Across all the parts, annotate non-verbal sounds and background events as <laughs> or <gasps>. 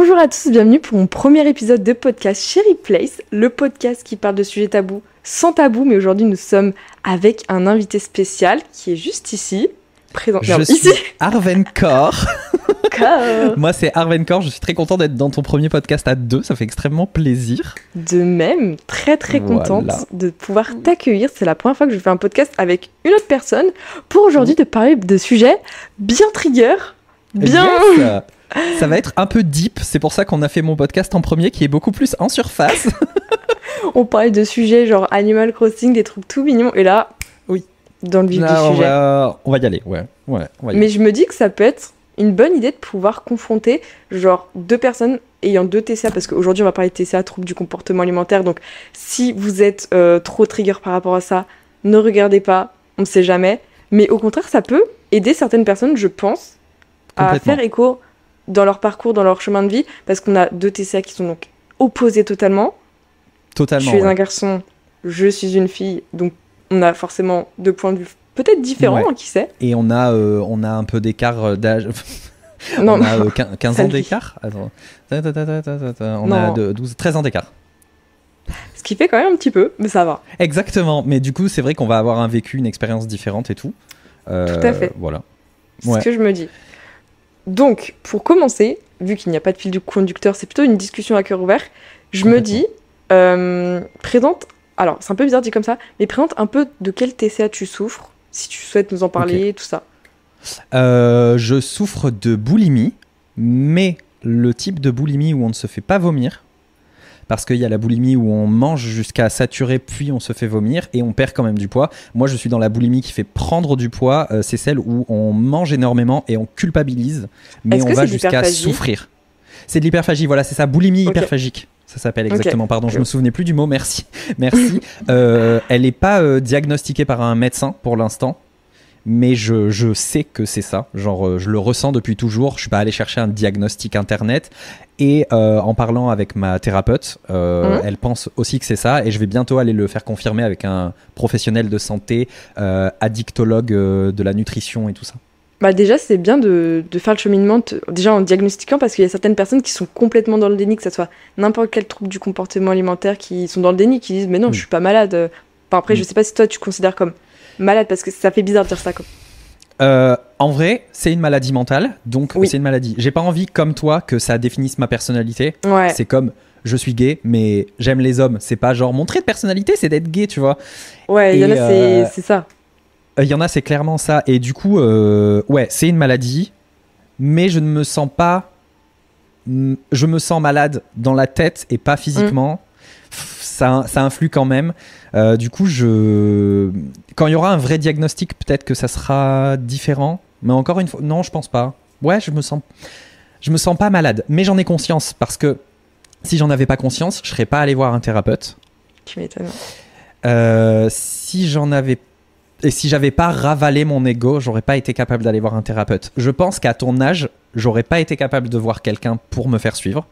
Bonjour à tous, bienvenue pour mon premier épisode de podcast Cherry Place, le podcast qui parle de sujets tabous sans tabou, mais aujourd'hui nous sommes avec un invité spécial qui est juste ici, présent Je non, suis ici. <laughs> Arven. Corps. Moi, c'est Arven Kor. Je suis très content d'être dans ton premier podcast à deux. Ça fait extrêmement plaisir. De même, très très contente Voilà. de pouvoir t'accueillir. C'est la première fois que je fais un podcast avec une autre personne pour aujourd'hui te parler de sujets bien trigger, bien. Yes. <laughs> Ça va être un peu deep. C'est pour ça qu'on a fait mon podcast en premier qui est beaucoup plus en surface. <laughs> On parlait de sujets genre Animal Crossing, des trucs tout mignons, et là, Oui. dans le vif Là, du on, sujet. va, on va y aller. Ouais. ouais on va y Mais aller. je me dis que ça peut être une bonne idée de pouvoir confronter genre deux personnes ayant deux TCA parce qu'aujourd'hui on va parler de TCA, troubles du comportement alimentaire. Donc si vous êtes euh, trop trigger par rapport à ça, ne regardez pas, on ne sait jamais. Mais au contraire, ça peut aider certaines personnes, je pense, à faire écho dans leur parcours, dans leur chemin de vie, parce qu'on a deux TCA qui sont donc opposés totalement. Totalement. je suis ouais. un garçon, je suis une fille, donc on a forcément deux points de vue peut-être différents, Ouais. hein, qui sait. Et on a, euh, on a un peu d'écart euh, d'âge. <laughs> Non, on a euh, quin- 15 Ça ans d'écart? Attends. On Non. a de- 12, 13 ans d'écart. ce qui fait quand même un petit peu, mais ça va. Exactement. Mais du coup, c'est vrai qu'on va avoir un vécu, une expérience différente et tout. Euh, Tout à fait. Voilà. C'est Ouais. ce que je me dis. Donc, pour commencer, vu qu'il n'y a pas de fil du conducteur, c'est plutôt une discussion à cœur ouvert, je me dis, euh, présente, alors c'est un peu bizarre dit comme ça, mais présente un peu de quel TCA tu souffres, si tu souhaites nous en parler, tout ça. Euh, je souffre de boulimie, mais le type de boulimie où on ne se fait pas vomir. Parce qu'il y a la boulimie où on mange jusqu'à saturer, puis on se fait vomir et on perd quand même du poids. Moi, je suis dans la boulimie qui fait prendre du poids. euh, c'est celle où on mange énormément et on culpabilise, mais on va jusqu'à souffrir. C'est de l'hyperphagie, voilà, c'est ça, boulimie hyperphagique. Ça s'appelle exactement, pardon, je Ok. me souvenais plus du mot, merci. <laughs> Merci. Euh, elle n'est pas euh, diagnostiquée par un médecin pour l'instant, mais je, je sais que c'est ça. Genre, euh, je le ressens depuis toujours. Je suis pas allé chercher un diagnostic internet. Et euh, en parlant avec ma thérapeute, euh, Mhm. elle pense aussi que c'est ça. Et je vais bientôt aller le faire confirmer avec un professionnel de santé, euh, addictologue de la nutrition et tout ça. Bah déjà, c'est bien de, de faire le cheminement, déjà en diagnostiquant, parce qu'il y a certaines personnes qui sont complètement dans le déni, que ce soit n'importe quel trouble du comportement alimentaire, qui sont dans le déni, qui disent, mais non, Mm. je suis pas malade. Enfin, après, Mm. je sais pas si toi, tu considères comme malade, parce que ça fait bizarre de dire ça. Comme... Euh, en vrai, c'est une maladie mentale, donc Oui. c'est une maladie. J'ai pas envie, comme toi, que ça définisse ma personnalité. Ouais. C'est comme je suis gay, mais j'aime les hommes. C'est pas genre mon trait de personnalité, c'est d'être gay, tu vois. Ouais, il y en a, euh, c'est ça. Il y en a, c'est clairement ça. Et du coup, euh, ouais, c'est une maladie, mais je ne me sens pas. mm, Je me sens malade dans la tête et pas physiquement. Pff, Ça, ça influe quand même. Euh, du coup, je... quand il y aura un vrai diagnostic, peut-être que ça sera différent. Mais encore une fois, non, je pense pas. Ouais, je me sens, je me sens pas malade, mais j'en ai conscience parce que si j'en avais pas conscience, je serais pas allé voir un thérapeute. Tu m'étonnes. Euh, si j'en avais et si j'avais pas ravalé mon ego, j'aurais pas été capable d'aller voir un thérapeute. Je pense qu'à ton âge, j'aurais pas été capable de voir quelqu'un pour me faire suivre.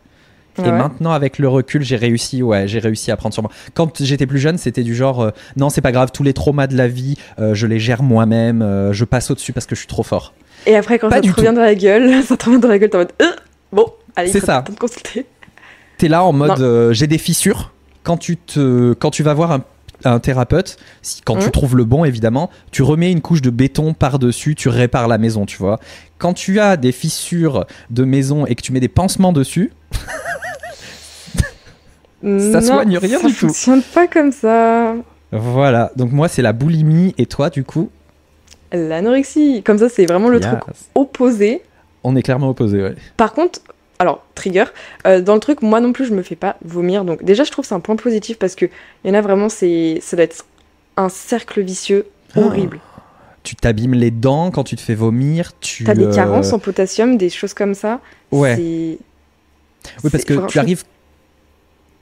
Et maintenant, avec le recul, j'ai réussi. Ouais, j'ai réussi à prendre sur moi. Quand j'étais plus jeune, c'était du genre, euh, non, c'est pas grave, tous les traumas de la vie, euh, je les gère moi-même. euh, je passe au-dessus parce que je suis trop fort. Et après, quand Pas ça te revient tout. dans la gueule, <laughs> ça te revient dans la gueule, t'es en mode bon, allez, C'est ça. de consulter. T'es là en mode, j'ai des fissures. Quand tu te, quand tu vas voir un, un thérapeute, si, quand tu Mhm. trouves le bon évidemment, tu remets une couche de béton par dessus, tu répares la maison, tu vois. Quand tu as des fissures de maison et que tu mets des pansements dessus, <laughs> Ça soigne rien ça du tout. fonctionne pas comme ça. voilà. Donc moi c'est la boulimie et toi du coup, L'anorexie, comme ça, c'est vraiment le Yes. truc opposé. on est clairement opposés. Ouais. Par contre, alors, trigger, euh, dans le truc, moi non plus, je me fais pas vomir. Donc, déjà, je trouve que c'est un point positif parce que il y en a vraiment, c'est, ça doit être un cercle vicieux horrible. Tu t'abîmes les dents quand tu te fais vomir. Tu T'as des euh, carences en potassium, des choses comme ça. Ouais. Oui, parce que tu arrives,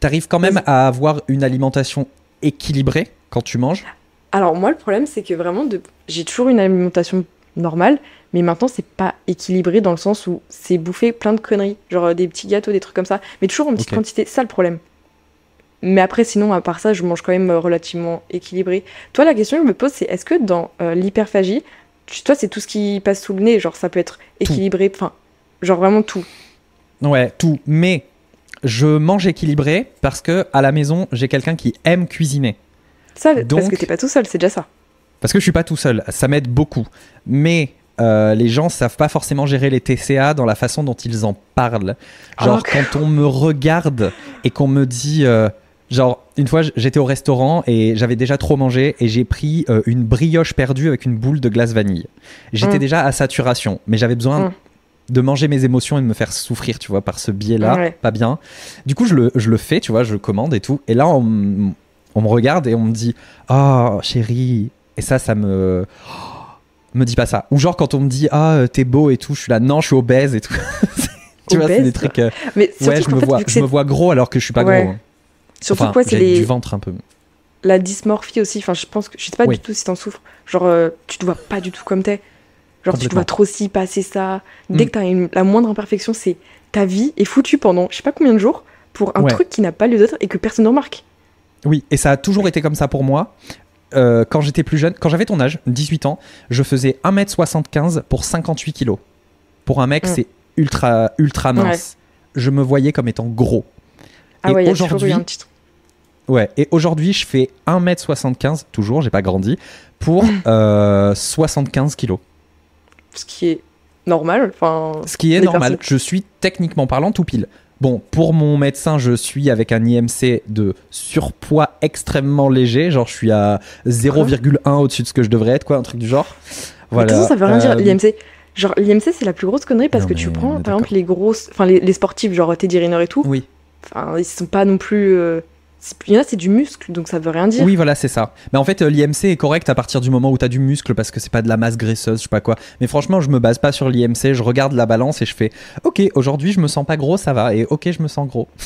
t'arrives quand même à avoir une alimentation équilibrée quand tu manges. Alors, moi, le problème, c'est que vraiment, de... j'ai toujours une alimentation normale, mais maintenant, c'est pas équilibré dans le sens où c'est bouffé plein de conneries. Genre euh, des petits gâteaux, des trucs comme ça. Mais toujours en petite quantité. Ça, le problème. Mais après, sinon, à part ça, je mange quand même euh, relativement équilibré. Toi, la question que je me pose, c'est est-ce que dans euh, l'hyperphagie, toi, c'est tout ce qui passe sous le nez, genre ça peut être équilibré, enfin, genre vraiment tout. Ouais, tout. Mais je mange équilibré parce que à la maison, j'ai quelqu'un qui aime cuisiner. Ça, parce Donc- que t'es pas tout seul, c'est déjà ça. Parce que je suis pas tout seul, ça m'aide beaucoup. Mais euh, les gens savent pas forcément gérer les TCA dans la façon dont ils en parlent. Genre Oh, quand on me regarde et qu'on me dit, euh, genre une fois j'étais au restaurant et j'avais déjà trop mangé et j'ai pris euh, une brioche perdue avec une boule de glace vanille. J'étais Mm. déjà à saturation, mais j'avais besoin Mm. De manger mes émotions et de me faire souffrir, tu vois, par ce biais-là, Ouais. pas bien. Du coup je le, je le fais, tu vois, je commande et tout. Et là on, on me regarde et on me dit, oh chérie, et ça, ça me. me dis pas ça. Ou genre quand on me dit ah t'es beau et tout, je suis là non je suis obèse et tout. <laughs> tu vois c'est des trucs. euh, Mais ouais je me fait, vois je me gros alors que je suis pas Ouais. gros. hein. Surtout Enfin, quoi, c'est les... du ventre un peu. la dysmorphie aussi. Enfin, je pense que je sais pas Oui. du tout si t'en souffres. Genre, euh, tu te vois pas du tout comme t'es. Genre, tu vois trop ci, pas assez ça. Dès Mm. que t'as une- la moindre imperfection, c'est ta vie est foutue pendant je sais pas combien de jours pour un Ouais. truc qui n'a pas lieu d'être et que personne ne remarque. Oui et ça a toujours été comme ça pour moi. Euh, quand j'étais plus jeune, quand j'avais ton âge, 18 ans, je faisais 1m75 pour 58 kilos. Pour un mec, Mm. c'est ultra, ultra mince. Je me voyais comme étant gros. Ah Et ouais, aujourd'hui- un petit. Ouais, et aujourd'hui, je fais 1m75, toujours, j'ai pas grandi, pour <laughs> euh, 75 kilos. Ce qui est normal. Enfin, Ce qui est normal. personnes- Je suis techniquement parlant tout pile. Bon, pour mon médecin, je suis avec un IMC de surpoids extrêmement léger. Genre, je suis à 0,1 au-dessus de ce que je devrais être, quoi, un truc du genre. Mais Voilà. toute façon, ça veut rien dire. Euh, L'IMC, genre l'IMC, c'est la plus grosse connerie parce Non, que tu prends, par exemple, les grosses, enfin les, les sportifs, genre Teddy Riner et tout. Oui. Enfin, ils sont pas non plus. euh, Il y en a, c'est du muscle, donc ça veut rien dire. Oui, voilà, c'est ça. Mais en fait, euh, l'IMC est correct à partir du moment où tu as du muscle parce que c'est pas de la masse graisseuse, je sais pas quoi. Mais franchement, je me base pas sur l'IMC, je regarde la balance et je fais OK, aujourd'hui, je me sens pas gros, ça va. Et OK, je me sens gros. <laughs>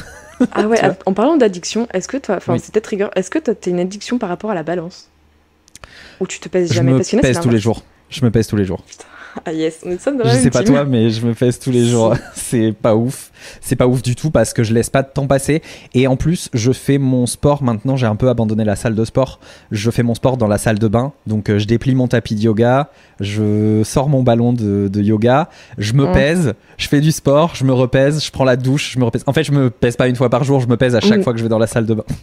Ah ouais. Tu En parlant d'addiction, est-ce que toi, enfin, Oui. c'est peut-être trigger. Est-ce que toi, t'as une addiction par rapport à la balance? Ou tu te pèses Je jamais me Parce en a, pèse tous les jours. Je me pèse tous les jours. Ah yes, est ça dans la Je même sais pas toi, mais je me pèse tous les <laughs> jours. <laughs> c'est pas ouf. C'est pas ouf du tout parce que je laisse pas de temps passer. Et en plus, je fais mon sport maintenant. J'ai un peu abandonné la salle de sport. Je fais mon sport dans la salle de bain. Donc, euh, je déplie mon tapis de yoga. Je sors mon ballon de, de yoga. Je me Mm. pèse. Je fais du sport. Je me repèse. Je prends la douche. Je me repèse. En fait, je me pèse pas une fois par jour. Je me pèse à chaque Mm. fois que je vais dans la salle de bain. <laughs>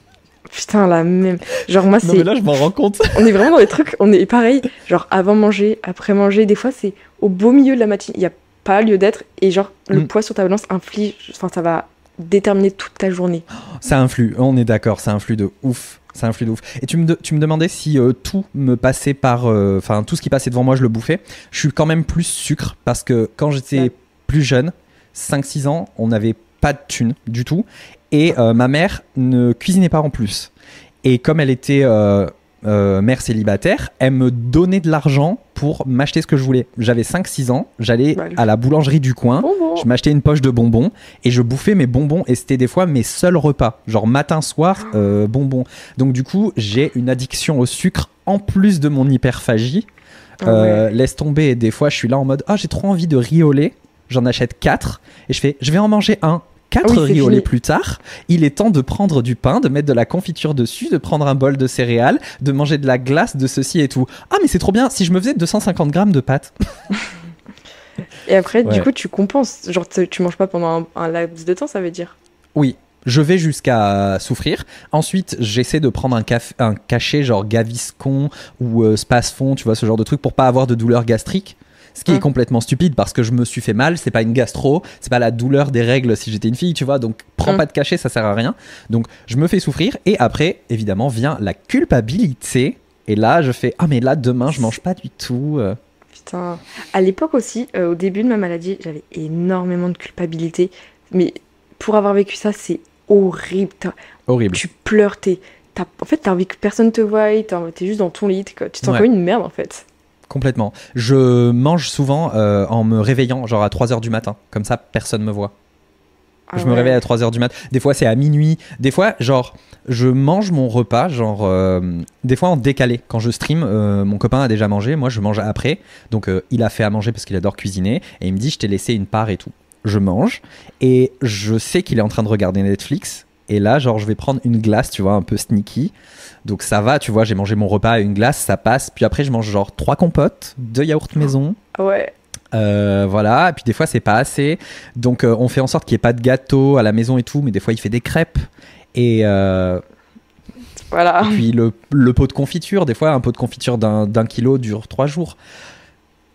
Putain, la même. Genre moi, Non, c'est. mais là, je m'en rends compte. <laughs> On est vraiment dans des trucs. On est pareil. Genre avant manger, après manger. Des fois, c'est au beau milieu de la matinée. Il y a pas lieu d'être et genre le Mm. poids sur ta balance inflige. Enfin, ça va déterminer toute ta journée. <gasps> Ça influe, on est d'accord, ça influe de ouf. Ça influe de ouf. Et tu me, de- tu me demandais si euh, tout me passait par. euh, Enfin, tout ce qui passait devant moi, je le bouffais. Je suis quand même plus sucre parce que quand j'étais Ouais. plus jeune, 5-6 ans, on n'avait pas de thunes du tout. Et euh, ma mère ne cuisinait pas en plus. Et comme elle était euh, euh, mère célibataire, elle me donnait de l'argent pour m'acheter ce que je voulais. J'avais 5-6 ans, j'allais Bah, à la boulangerie du coin. Bon, bon. Je m'achetais une poche de bonbons et je bouffais mes bonbons et c'était des fois mes seuls repas, genre matin, soir, euh, bonbons. Donc du coup, j'ai une addiction au sucre en plus de mon hyperphagie. Ah Euh, ouais. Laisse tomber et des fois je suis là en mode ah j'ai trop envie de lait, j'en achète 4 et je fais je vais en manger un. 4 Ah oui, c'est riz au lait fini. plus tard, il est temps de prendre du pain, de mettre de la confiture dessus, de prendre un bol de céréales, de manger de la glace, de ceci et tout. Ah mais c'est trop bien, si je me faisais 250 grammes de pâtes. <laughs> Et après, Ouais. du coup, tu compenses. Genre, tu tu manges pas pendant un, un laps de temps, ça veut dire? Oui, je vais jusqu'à souffrir. Ensuite, j'essaie de prendre un, caf- un cachet genre Gaviscon ou euh, Spasfon, tu vois, ce genre de truc pour pas avoir de douleur gastrique. Ce qui est Mm. complètement stupide parce que je me suis fait mal, c'est pas une gastro, c'est pas la douleur des règles si j'étais une fille, tu vois, donc prends Mm. pas de cachet, ça sert à rien. Donc je me fais souffrir et après, évidemment, vient la culpabilité. Et là, je fais Ah, mais là, demain, je mange pas du tout. euh. Putain. À l'époque aussi, euh, au début de ma maladie, j'avais énormément de culpabilité. Mais pour avoir vécu ça, c'est horrible. Horrible. Tu pleures, t'es. En fait, t'as envie que personne te voie, t'es juste dans ton lit, tu te sens Ouais. comme une merde en fait. Complètement. Je mange souvent euh, en me réveillant, genre à 3h du matin. Comme ça, personne me voit. Ah je me réveille à 3h du mat. Des fois, c'est à minuit. Des fois, genre, je mange mon repas, genre, euh, des fois en décalé. Quand je stream, euh, mon copain a déjà mangé, moi je mange après. Donc, il a fait à manger parce qu'il adore cuisiner. Et il me dit, je t'ai laissé une part et tout. Je mange. Et je sais qu'il est en train de regarder Netflix. Et là, genre, je vais prendre une glace, tu vois, un peu sneaky. Donc, ça va, tu vois, j'ai mangé mon repas à une glace, ça passe. Puis après, je mange genre trois compotes, deux yaourts maison, ouais. Euh, voilà, et puis des fois c'est pas assez. Donc euh, on fait en sorte qu'il n'y ait pas de gâteau à la maison et tout, mais des fois il fait des crêpes. Et euh, Voilà. puis le, le pot de confiture, des fois un pot de confiture d'un d'un kilo dure trois jours.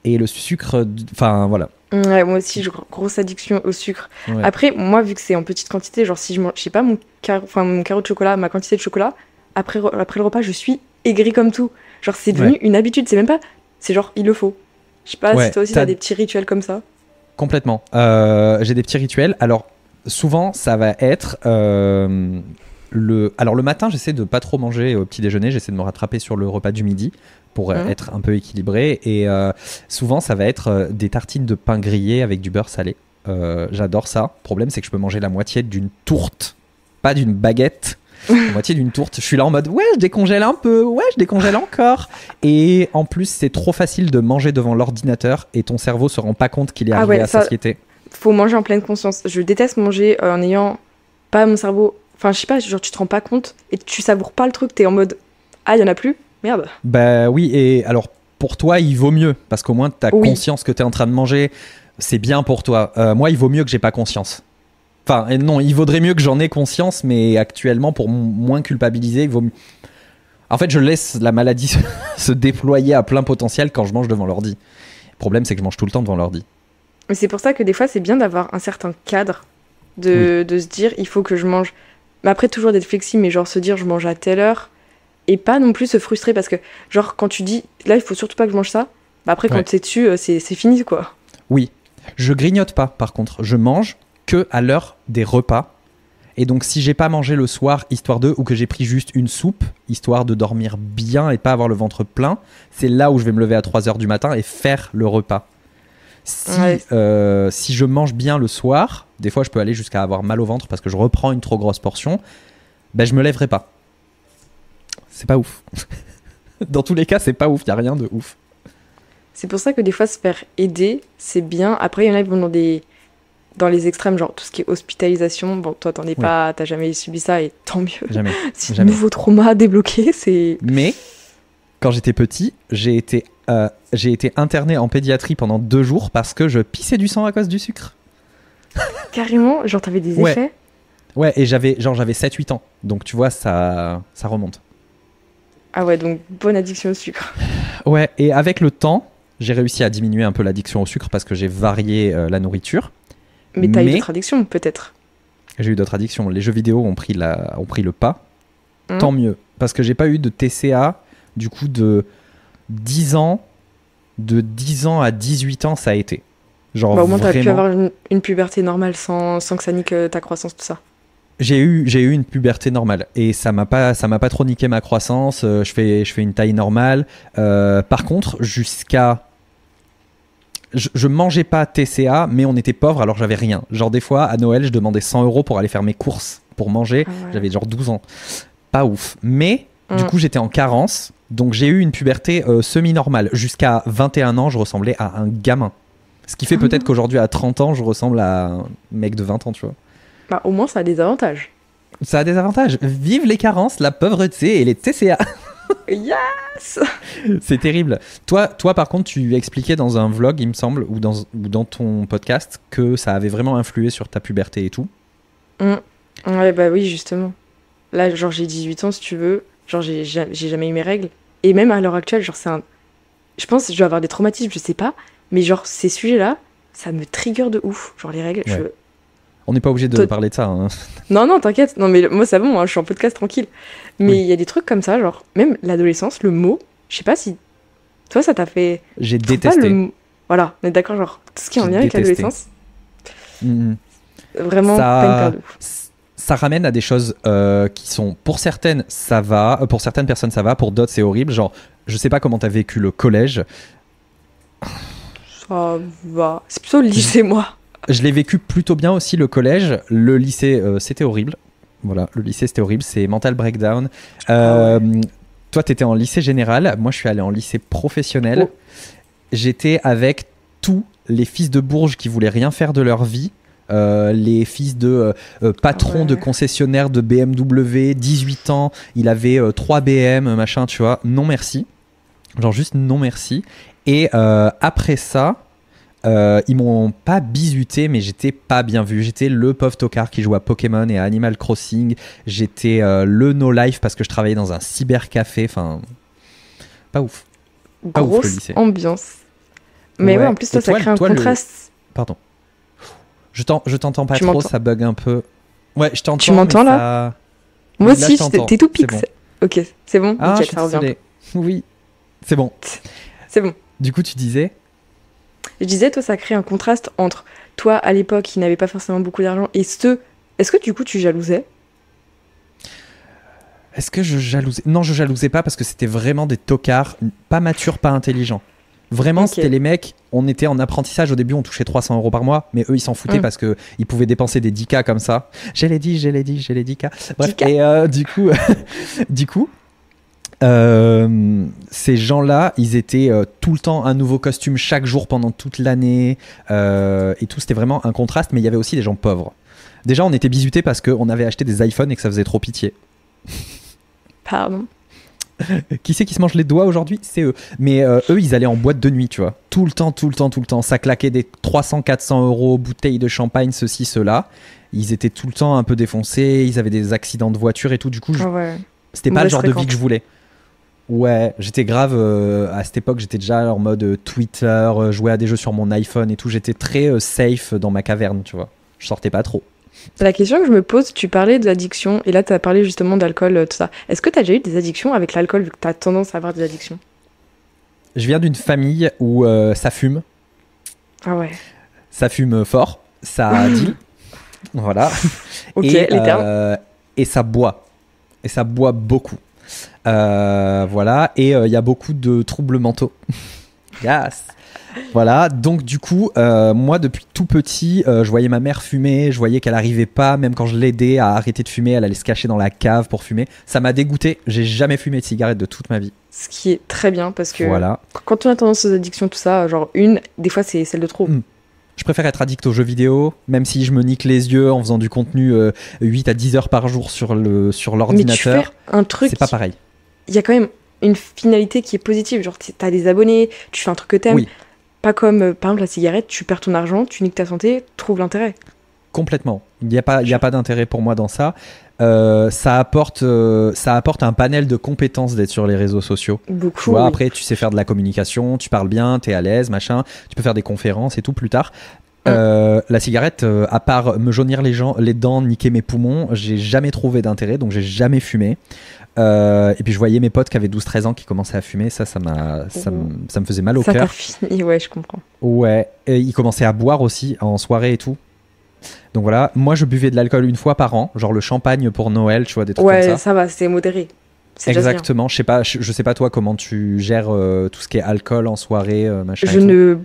Et le sucre, enfin voilà. Ouais, moi aussi, j'ai gro- grosse addiction au sucre. Ouais. Après, moi, vu que c'est en petite quantité, genre si je mange, je sais pas, mon, car... enfin, mon carreau de chocolat, ma quantité de chocolat, après, après le repas, je suis aigrie comme tout. Genre, c'est devenu une habitude, c'est même pas. C'est genre, il le faut. Je sais pas Ouais, si toi aussi t'as- t'as des petits rituels comme ça. Complètement. Euh, J'ai des petits rituels. Alors, souvent, ça va être euh, le. Alors, le matin, j'essaie de pas trop manger au petit déjeuner. J'essaie de me rattraper sur le repas du midi pour euh, Mhm. être un peu équilibré. Et euh, souvent, ça va être euh, des tartines de pain grillé avec du beurre salé. Euh, J'adore ça. Le problème, c'est que je peux manger la moitié d'une tourte, pas d'une baguette. La moitié d'une tourte. Je suis là en mode ouais, je décongèle un peu, ouais, je décongèle encore. Et en plus, c'est trop facile de manger devant l'ordinateur et ton cerveau se rend pas compte qu'il est Ah arrivé ouais, à ça- satiété. Faut manger en pleine conscience. Je déteste manger en ayant pas mon cerveau. Enfin, je sais pas, genre, tu te rends pas compte et tu savoures pas le truc, t'es en mode Ah, il y en a plus Merde. Bah oui, et alors pour toi, il vaut mieux parce qu'au moins tu as Oui. conscience que tu es en train de manger. C'est bien pour toi. Euh, moi, il vaut mieux que j'ai pas conscience. Enfin, non, il vaudrait mieux que j'en ai conscience, mais actuellement, pour moins culpabiliser, il vaut mieux. En fait, je laisse la maladie <laughs> se- se déployer à plein potentiel quand je mange devant l'ordi. Le problème, c'est que je mange tout le temps devant l'ordi. Mais c'est pour ça que des fois, c'est bien d'avoir un certain cadre, de, de se dire, il faut que je mange. Mais après, toujours d'être flexible, mais genre se dire, je mange à telle heure. Et pas non plus se frustrer parce que, genre, quand tu dis, là, il faut surtout pas que je mange ça, bah après, quand Ouais. c'est dessus, euh, c'est c'est fini, quoi. Oui, je grignote pas par contre, je mange que à l'heure des repas. Et donc si j'ai pas mangé le soir histoire de ou que j'ai pris juste une soupe histoire de dormir bien et pas avoir le ventre plein, c'est là où je vais me lever à 3 heures du matin et faire le repas. Si, Ouais. euh, si je mange bien le soir, des fois je peux aller jusqu'à avoir mal au ventre parce que je reprends une trop grosse portion, ben je me lèverai pas. C'est pas ouf. <laughs> Dans tous les cas, c'est pas ouf, y a rien de ouf. C'est pour ça que des fois, se faire aider, c'est bien. Après, il y en a qui vont dans des. Dans les extrêmes, genre tout ce qui est hospitalisation, bon, toi, t'en es pas, t'as jamais subi ça, et tant mieux. Jamais. <laughs> Si jamais. nouveau trauma à débloquer, c'est. Mais quand j'étais petit, j'ai été, euh, j'ai été interné en pédiatrie pendant deux jours parce que je pissais du sang à cause du sucre. <laughs> Carrément, genre, t'avais des Ouais. effets. Ouais, et j'avais genre j'avais 7-8 ans. Donc tu vois, ça, ça remonte. Ah ouais, donc bonne addiction au sucre. <laughs> Ouais, et avec le temps, j'ai réussi à diminuer un peu l'addiction au sucre parce que j'ai varié euh, la nourriture. Mais t'as Mais- eu d'autres addictions, peut-être. J'ai eu d'autres addictions. Les jeux vidéo ont pris, la, ont pris le pas. Mhm. Tant mieux. Parce que j'ai pas eu de TCA, du coup, de 10 ans. De 10 ans à 18 ans, ça a été. Genre Bah, au moins, t'as pu avoir une, une puberté normale sans, sans que ça nique euh, ta croissance, tout ça. J'ai eu, j'ai eu une puberté normale et ça m'a pas, ça m'a pas trop niqué ma croissance. euh, je fais, je fais une taille normale. Euh, par contre, jusqu'à, je, je mangeais pas TCA, mais on était pauvre alors j'avais rien. Genre des fois à Noël, je demandais 100 euros pour aller faire mes courses pour manger. Ah ouais. J'avais genre 12 ans. Pas ouf. Mais du Mm. coup, j'étais en carence. Donc j'ai eu une puberté euh, semi-normale. Jusqu'à 21 ans, je ressemblais à un gamin. Ce qui fait Ah. peut-être qu'aujourd'hui, à 30 ans, je ressemble à un mec de 20 ans, tu vois. Bah, au moins, ça a des avantages. Ça a des avantages. Vive les carences, la pauvreté et les TCA. <laughs> Yes C'est terrible. Toi, toi, par contre, tu expliquais dans un vlog, il me semble, ou dans, ou dans ton podcast, que ça avait vraiment influé sur ta puberté et tout. Ouais, bah oui, justement. Là, genre, j'ai 18 ans, si tu veux. Genre, j'ai ja- j'ai jamais eu mes règles. Et même à l'heure actuelle, genre, c'est un. Je pense que je vais avoir des traumatismes, je sais pas. Mais genre, ces sujets-là, ça me trigger de ouf. Genre, les règles. je-. On n'est pas obligé de parler de ça. hein. <laughs> Non, non, t'inquiète. Non, mais moi, c'est bon, hein, je suis en podcast tranquille. Mais il Oui. y a des trucs comme ça, genre, même l'adolescence, le mot, je sais pas si. Toi, ça t'a fait. J'ai détesté. le Voilà, on est d'accord, genre, tout ce qui en lien avec l'adolescence, Mhm. vraiment Ça- ça ramène à des choses euh, qui sont pour certaines ça va euh, pour certaines personnes ça va pour d'autres c'est horrible genre je sais pas comment t'as vécu le collège Ça va. C'est plutôt le lycée, moi. je l'ai vécu plutôt bien aussi le collège le lycée euh, c'était horrible voilà le lycée c'était horrible c'est mental breakdown Euh, toi t'étais en lycée général moi je suis allé en lycée professionnel Oh. j'étais avec tous les fils de Bourges qui voulaient rien faire de leur vie euh, les fils de euh, euh, patrons Ouais. de concessionnaires de BMW, 18 ans, il avait euh, 3 BM, machin, tu vois. Non merci. Genre juste non merci. Et euh, après ça, Euh, ils m'ont pas bisuté, mais j'étais pas bien vu. J'étais le pauvre tocard qui joue à Pokémon et à Animal Crossing. J'étais euh, le no life parce que je travaillais dans un cybercafé. Enfin, pas ouf. Pas ouf, le Grosse lycée. ambiance. Mais ouais, Ouais. en plus, toi, ça toi, crée un le- contraste. Pardon. Je t'en- je t'entends pas Tu trop, ça bug un peu. Ouais, je t'entends. Tu m'entends, là ça- Moi aussi, t'es tout pix. bon. Ok, c'est bon Ah, Ok, je suis ça revient. Oui, c'est bon. C'est bon. Du coup, tu disais Je disais, toi, ça crée un contraste entre toi, à l'époque, qui n'avait pas forcément beaucoup d'argent, et ceux. Est-ce que du coup, tu jalousais? Est-ce que je jalousais? Non, je jalousais pas parce que c'était vraiment des tocards, pas matures, pas intelligents. Vraiment, c'était les mecs. On était en apprentissage au début, on touchait 300 euros par mois, mais eux, ils s'en foutaient Mm. parce que ils pouvaient dépenser des 10K comme ça. J'ai les dit, j'ai les dit, j'ai les 10K. Bref, 10K. et euh, du coup, <laughs> du coup, euh, ces gens-là, ils étaient euh, tout le temps un nouveau costume chaque jour pendant toute l'année euh, et tout. C'était vraiment un contraste, mais il y avait aussi des gens pauvres. Déjà, on était bisutés parce qu'on avait acheté des iPhones et que ça faisait trop pitié. <laughs> Pardon. <laughs> Qui c'est qui se mange les doigts aujourd'hui? C'est eux. Mais eux, ils allaient en boîte de nuit, tu vois. Tout le temps, tout le temps, tout le temps. Ça claquait des 300, 400 euros, bouteilles de champagne, ceci, cela. Ils étaient tout le temps un peu défoncés. Ils avaient des accidents de voiture et tout. Du coup, je- ouais. c'était pas le genre de vie que je voulais. Ouais, j'étais grave. euh, à cette époque, j'étais déjà en mode euh, Twitter, euh, jouer à des jeux sur mon iPhone et tout. J'étais très euh, safe dans ma caverne, tu vois. Je sortais pas trop. La question que je me pose, tu parlais d'addiction, et là, tu as parlé justement d'alcool, tout ça. Est-ce que tu as déjà eu des addictions avec l'alcool, vu que tu as tendance à avoir des addictions? Je viens d'une famille où ça fume. Ah ouais. ça fume fort, ça <laughs> dit, voilà. Ok, et, les termes. et ça boit, et ça boit beaucoup. Euh, voilà, et euh, il y a beaucoup de troubles mentaux. <laughs> yes. Voilà, donc du coup, euh, moi depuis tout petit, euh, je voyais ma mère fumer, je voyais qu'elle arrivait pas, même quand je l'aidais à arrêter de fumer, elle allait se cacher dans la cave pour fumer. Ça m'a dégoûté, j'ai jamais fumé de cigarette de toute ma vie. Ce qui est très bien, parce que Voilà. quand on a tendance aux addictions, tout ça, genre une, des fois, c'est celle de trop. Mm. Je préfère être addict aux jeux vidéo, même si je me nique les yeux en faisant du contenu euh, 8 à 10 heures par jour sur le sur Mais tu l'ordinateur. fais un truc, C'est pas pareil. Il y a quand même une finalité qui est positive. Genre, t'as des abonnés, tu fais un truc que t'aimes. Oui. Pas comme, euh, par exemple, la cigarette, tu perds ton argent, tu niques ta santé, trouve l'intérêt. Complètement. Il n'y a pas, y a pas d'intérêt pour moi dans ça. Euh, ça apporte, euh, ça apporte un panel de compétences d'être sur les réseaux sociaux. Beaucoup. Tu vois, oui. après, tu sais faire de la communication, tu parles bien, t'es à l'aise, machin. Tu peux faire des conférences et tout plus tard. Euh, la cigarette, euh, à part me jaunir les, gens, les dents, niquer mes poumons, j'ai jamais trouvé d'intérêt, donc j'ai jamais fumé. Euh, et puis je voyais mes potes qui avaient 12-13 ans qui commençaient à fumer, ça, ça, m'a, ça, me- ça me faisait mal au ça t'a cœur. fini, ouais, je comprends. Ouais, et ils commençaient à boire aussi en soirée et tout. Donc voilà, moi je buvais de l'alcool une fois par an, genre le champagne pour Noël, tu vois, des trucs Ouais, comme ça. ça. va, c'est modéré. Exactement, je sais pas, je, sais pas toi comment tu gères euh, tout ce qui est alcool en soirée, euh, machin. Je ne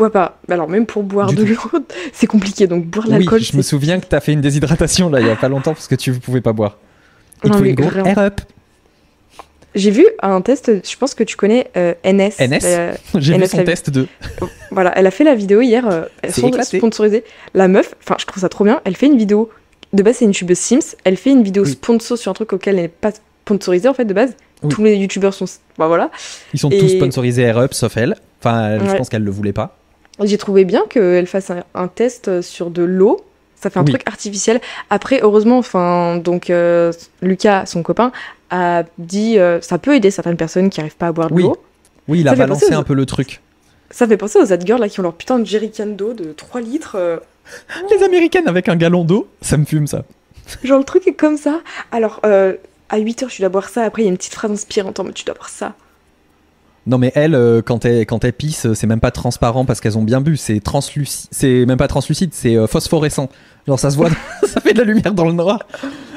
bois pas. Alors, même pour boire Du de l'eau, <laughs> c'est compliqué. Donc, boire de Oui, l'alcool, je me souviens que t'as fait une déshydratation là il y a pas longtemps parce que tu pouvais pas boire. Il Non, faut mais une vraiment. air up. J'ai vu un test, je pense que tu connais euh, NS. NS euh, <laughs> J'ai vu son la- test de. <laughs> Voilà, elle a fait la vidéo hier, euh, elle éclaté. sponsorisée. La meuf, enfin, je trouve ça trop bien, elle fait une vidéo. De base, c'est une youtubeuse Sims. Elle fait une vidéo Oui. sponsor sur un truc auquel elle n'est pas sponsorisée, en fait, de base. Oui. Tous les youtubeurs sont. Bah voilà. Ils sont Et- tous sponsorisés Air Up sauf elle. Enfin, elle- je pense qu'elle le voulait pas. J'ai trouvé bien qu'elle fasse un, un test sur de l'eau. Ça fait un Oui. truc artificiel. Après, heureusement, enfin, donc euh, Lucas, son copain, a dit euh, ça peut aider certaines personnes qui arrivent pas à boire de Oui. l'eau. Oui, il a balancé aux- un peu le truc. Ça fait penser aux ad girls là qui ont leur putain de jerrycan d'eau de 3 litres. euh, Les américaines avec un gallon d'eau, ça me fume ça. Genre le truc est comme ça. Alors euh, à 8 heures tu dois boire ça. Après il y a une petite phrase inspirante en mode tu dois boire ça. Non mais elles, euh, quand elles, quand elles pissent, c'est même pas transparent parce qu'elles ont bien bu, c'est translucide, c'est même pas translucide, c'est euh, phosphorescent. Genre ça se voit, <laughs> ça fait de la lumière dans le noir.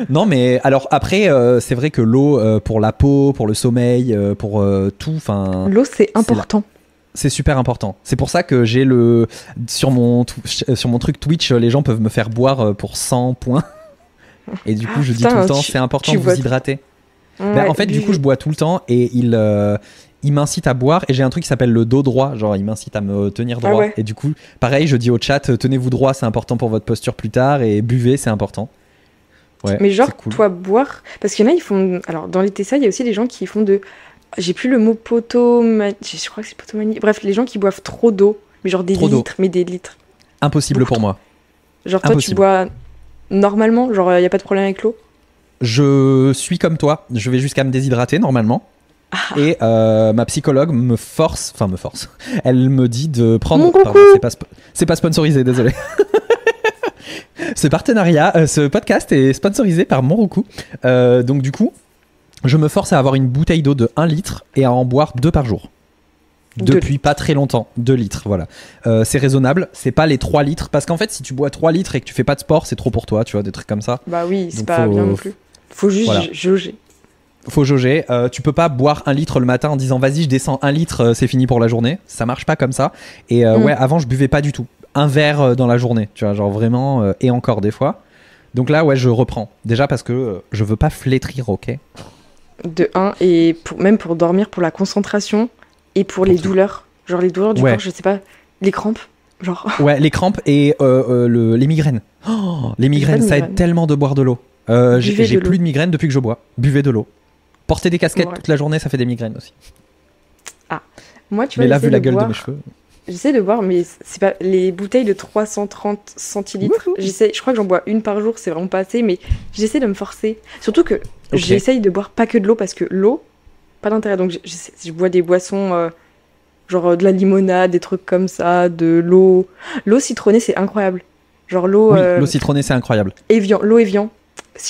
Non mais alors après, euh, c'est vrai que l'eau euh, pour la peau, pour le sommeil, pour tout, enfin, L'eau c'est important. c'est super important. C'est pour ça que j'ai le sur mon sur mon truc Twitch, les gens peuvent me faire boire pour 100 points. <laughs> Et du coup, je dis Putain, tout le temps, c'est important de vous hydrater. Ben, Ouais, en fait, du coup, je bois tout le temps et il, euh, il m'incite à boire. Et j'ai un truc qui s'appelle le dos droit. Genre, il m'incite à me tenir Ah droit. ouais. Et du coup, pareil, je dis au chat, euh, tenez-vous droit, c'est important pour votre posture plus tard. Et buvez, c'est important. Ouais, Mais genre, cool. toi, boire. Parce qu'il y en a, ils font. Alors, dans les TSA, il y a aussi des gens qui font de. J'ai plus le mot potomanie. Je crois que c'est potomanie. Bref, les gens qui boivent trop d'eau. Mais genre des Trop litres, mais des litres. Impossible Beaucoup pour moi. Genre toi, tu bois normalement, genre il n'y a pas de problème avec l'eau? Je suis comme toi, je vais jusqu'à me déshydrater normalement. Ah. Et euh, ma psychologue me force, enfin me force, elle me dit de prendre. C'est pas, sp- pas sponsorisé, désolé. <laughs> ce partenariat, euh, ce podcast est sponsorisé par Monroku. Euh, donc du coup, je me force à avoir une bouteille d'eau de 1 litre et à en boire 2 par jour. Deux Depuis pas très longtemps, 2 litres, voilà. Euh, c'est raisonnable, c'est pas les 3 litres, parce qu'en fait, si tu bois 3 litres et que tu fais pas de sport, c'est trop pour toi, tu vois, des trucs comme ça. Bah oui, c'est pas faut- bien non plus. Faut juste Voilà. jauger. Faut jauger. Euh, tu peux pas boire un litre le matin en disant vas-y, je descends un litre, euh, c'est fini pour la journée. Ça marche pas comme ça. Et euh, Mm. ouais, avant, je buvais pas du tout. Un verre dans la journée, tu vois, genre vraiment, euh, et encore des fois. Donc là, ouais, je reprends. Déjà parce que je veux pas flétrir, ok? De 1 et pour, même pour dormir, pour la concentration et pour, les tout. douleurs. Genre les douleurs du Ouais. corps, je sais pas, les crampes. Genre, <laughs> Ouais, les crampes et le- les migraines. Oh, les migraines, ça aide tellement de boire de l'eau. Euh, j'ai plus de migraines depuis que je bois. Buvez de l'eau. Porter des casquettes Ouais. toute la journée, ça fait des migraines aussi. moi, tu vois, Mais là, vu la gueule boire- de mes cheveux. J'essaie de boire, mais c'est pas les bouteilles de 330 centilitres. J'essaie, je crois que j'en bois une par jour, c'est vraiment pas assez, mais j'essaie de me forcer. Surtout que Ok. j'essaye de boire pas que de l'eau parce que l'eau, pas d'intérêt. Donc je bois des boissons, euh, genre euh, de la limonade, des trucs comme ça, de l'eau. L'eau citronnée, c'est incroyable. Genre l'eau Oui, euh, l'eau citronnée, c'est incroyable. Evian, l'eau Evian.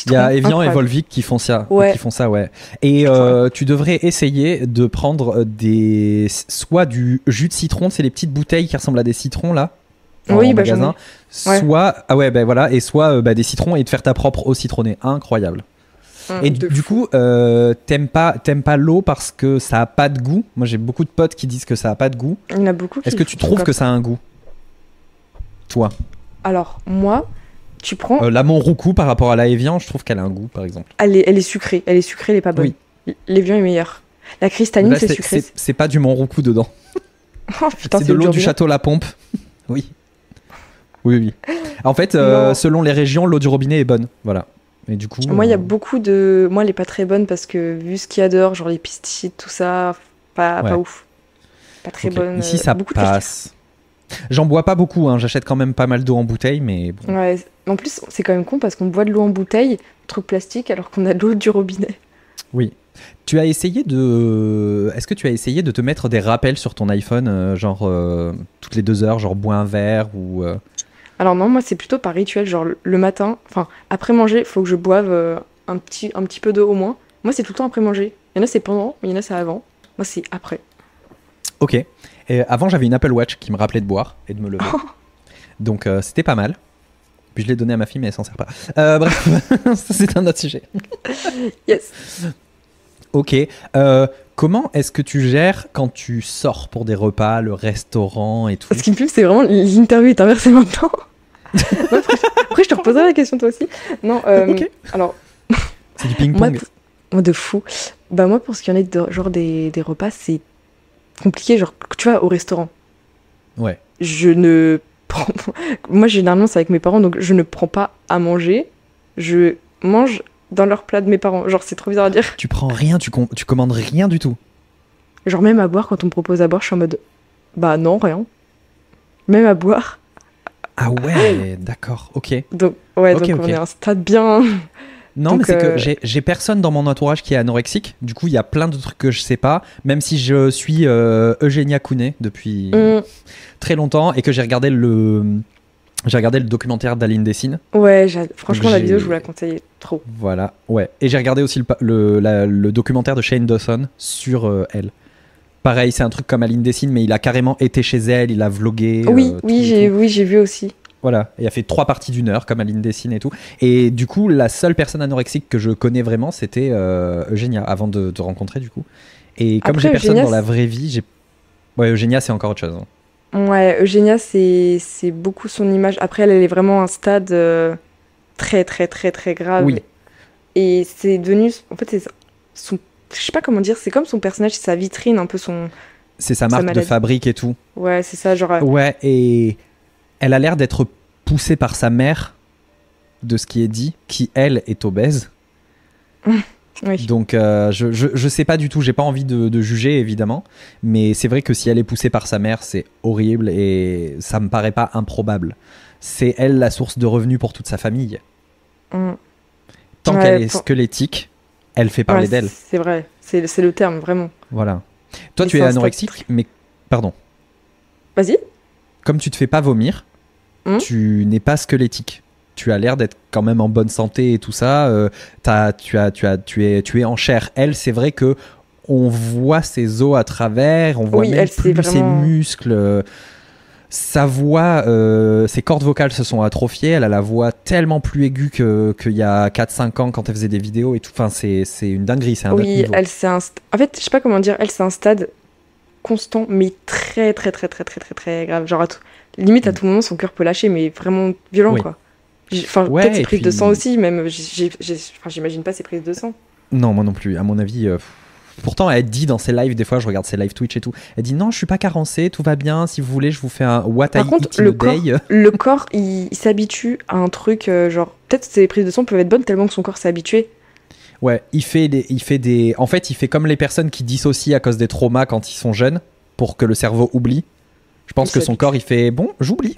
Il y a Evian et. Volvic qui font ça. Ouais. Qui font ça, ouais. Et euh, tu devrais essayer de prendre euh, des soit du jus de citron, c'est les petites bouteilles qui ressemblent à des citrons là. En Oui, bah, magasin. Ouais. Soit ah ouais ben voilà et soit euh, bah, des citrons et de faire ta propre eau citronnée, incroyable. Hum, Et du, coup, euh, t'aimes pas t'aimes pas l'eau parce que ça a pas de goût? Moi j'ai beaucoup de potes qui disent que ça a pas de goût. il y en a beaucoup. Est-ce que tu trouves que ça a un goût? Toi, Alors moi, tu prends, euh, la Monroucou par rapport à la Evian, je trouve qu'elle a un goût par exemple. elle est, elle est sucrée, elle est sucrée, elle est pas bonne. L'Evian est meilleur. La cristalline, Là, c'est sucré. c'est pas du Monroucou dedans. <laughs> Oh c'est de l'eau du château La Pompe. <laughs> Oui. Oui, oui. En fait, euh, selon les régions, l'eau du robinet est bonne. Voilà. Et du coup. Moi, il y a euh, beaucoup de. Moi, elle est pas très bonne parce que vu ce qu'il y a dehors, genre les pesticides, tout ça, pas, Ouais. pas ouf. Pas très bonne. Ici, ça beaucoup passe. J'en bois pas beaucoup. Hein. J'achète quand même pas mal d'eau en bouteille, mais bon. Ouais. En plus, c'est quand même con parce qu'on boit de l'eau en bouteille, truc plastique, alors qu'on a de l'eau du robinet. Oui. Tu as essayé de. Est-ce que tu as essayé de te mettre des rappels sur ton iPhone, euh, genre euh, toutes les deux heures, genre bois un verre ou. euh, Alors non, moi, c'est plutôt par rituel, genre le matin, enfin, après manger, faut que je boive euh, un petit, un petit peu d'eau au moins. Moi, c'est tout le temps après manger. Il y en a, c'est pendant, mais il y en a, c'est avant. Moi, c'est après. Ok. Et avant, j'avais une Apple Watch qui me rappelait de boire et de me lever. <laughs> Donc, euh, c'était pas mal. Puis je l'ai donné à ma fille, mais elle s'en sert pas. Euh, bref, <laughs> c'est un autre sujet. <laughs> Yes. Ok. Euh, comment est-ce que tu gères quand tu sors pour des repas, le restaurant et tout? Ce qui me fume, c'est vraiment l'interview est inversée maintenant. Après, après, je te reposerai la question toi aussi. Non, euh, Ok. alors C'est du ping-pong. moi, de fou. Bah moi, pour ce qui en est de genre des, des repas, c'est compliqué. Genre, tu vois, au restaurant, Ouais. je ne prends. <laughs> Moi, généralement, c'est avec mes parents, donc je ne prends pas à manger. Je mange dans leur plat de mes parents. Genre, c'est trop bizarre à dire. Tu prends rien, tu, com- tu commandes rien du tout. Genre, même à boire, quand on me propose à boire, je suis en mode. Bah non, rien. Même à boire. Ah ouais, d'accord, ok. Donc, ouais, donc on est à un stade bien. Non, Donc, mais c'est euh, que j'ai- j'ai personne dans mon entourage qui est anorexique. Du coup, il y a plein de trucs que je sais pas. Même si je suis euh, Eugénia Kounet depuis Hum, très longtemps et que j'ai regardé le j'ai regardé le documentaire d'Aline Dessine. ouais, franchement, la vidéo, je vous la conseille trop. Voilà, ouais. Et j'ai regardé aussi le, le, la- le documentaire de Shane Dawson sur euh, elle. Pareil, c'est un truc comme Aline Dessine, mais il a carrément été chez elle, il a vlogué. oui, euh, oui, j'ai oui, j'ai vu aussi. Voilà, et il a fait trois parties d'une heure comme Aline Dessine et tout. Et du coup, la seule personne anorexique que je connais vraiment, c'était euh, Eugénia, avant de te rencontrer du coup. Et comme j'ai personne dans la vraie vie, j'ai. Ouais, Eugénia, c'est encore autre chose. hein. Ouais, Eugénia, c'est beaucoup son image. Après, elle, elle est vraiment à un stade euh, très, très, très, très grave. Oui. Et c'est devenu. En fait, c'est son. Je sais pas comment dire, c'est comme son personnage, c'est sa vitrine, un peu son. C'est sa Sa marque de fabrique et tout. Ouais, c'est ça, genre. euh, Ouais, et elle a l'air d'être poussée par sa mère, de ce qui est dit, qui elle est obèse. <laughs> Oui. Donc euh, je, je, je sais pas du tout, j'ai pas envie de, de juger évidemment, mais c'est vrai que si elle est poussée par sa mère, c'est horrible et ça me paraît pas improbable. C'est elle la source de revenus pour toute sa famille. Mm. Tant Ouais, qu'elle est pour- squelettique, elle fait parler Ouais, d'elle. C'est vrai, c'est le terme, vraiment. Voilà. Toi Mais tu es anorexique, mais pardon, Vas-y. comme tu te fais pas vomir, Hmm. tu n'es pas squelettique. Tu as l'air d'être quand même en bonne santé et tout ça. euh, t'as- tu, as, tu, as, tu, es, tu es en chair. Elle, c'est vrai que on voit ses os à travers, on voit Oui, même elle, plus ses muscles. Sa voix, euh, ses cordes vocales se sont atrophiées. Elle a la voix tellement plus aiguë que- qu'il y a 4-5 ans quand elle faisait des vidéos et tout. Enfin, c'est une dinguerie, c'est un Oui, elle c'est un. En fait, je sais pas comment dire. Elle c'est un stade constant, mais très très très très très très très grave. Genre à tout- limite à tout moment son cœur peut lâcher, mais vraiment violent. Oui. quoi. Enfin Ouais, peut-être ses prises de sang aussi, même. j'imagine pas ses prises de sang. Non, moi non plus. À mon avis. euh. Pourtant, elle dit dans ses lives, des fois, je regarde ses lives Twitch et tout. Elle dit non, je suis pas carencée, tout va bien. Si vous voulez, je vous fais un What Par I contre, Eat in le a corps- Day. Le corps il, il s'habitue à un truc euh, genre peut-être ses prises de sang peuvent être bonnes tellement que son corps s'est habitué. Ouais, il fait des, il fait des. En fait, il fait comme les personnes qui dissocient à cause des traumas quand ils sont jeunes, pour que le cerveau oublie. Je pense que son corps, il fait bon, j'oublie,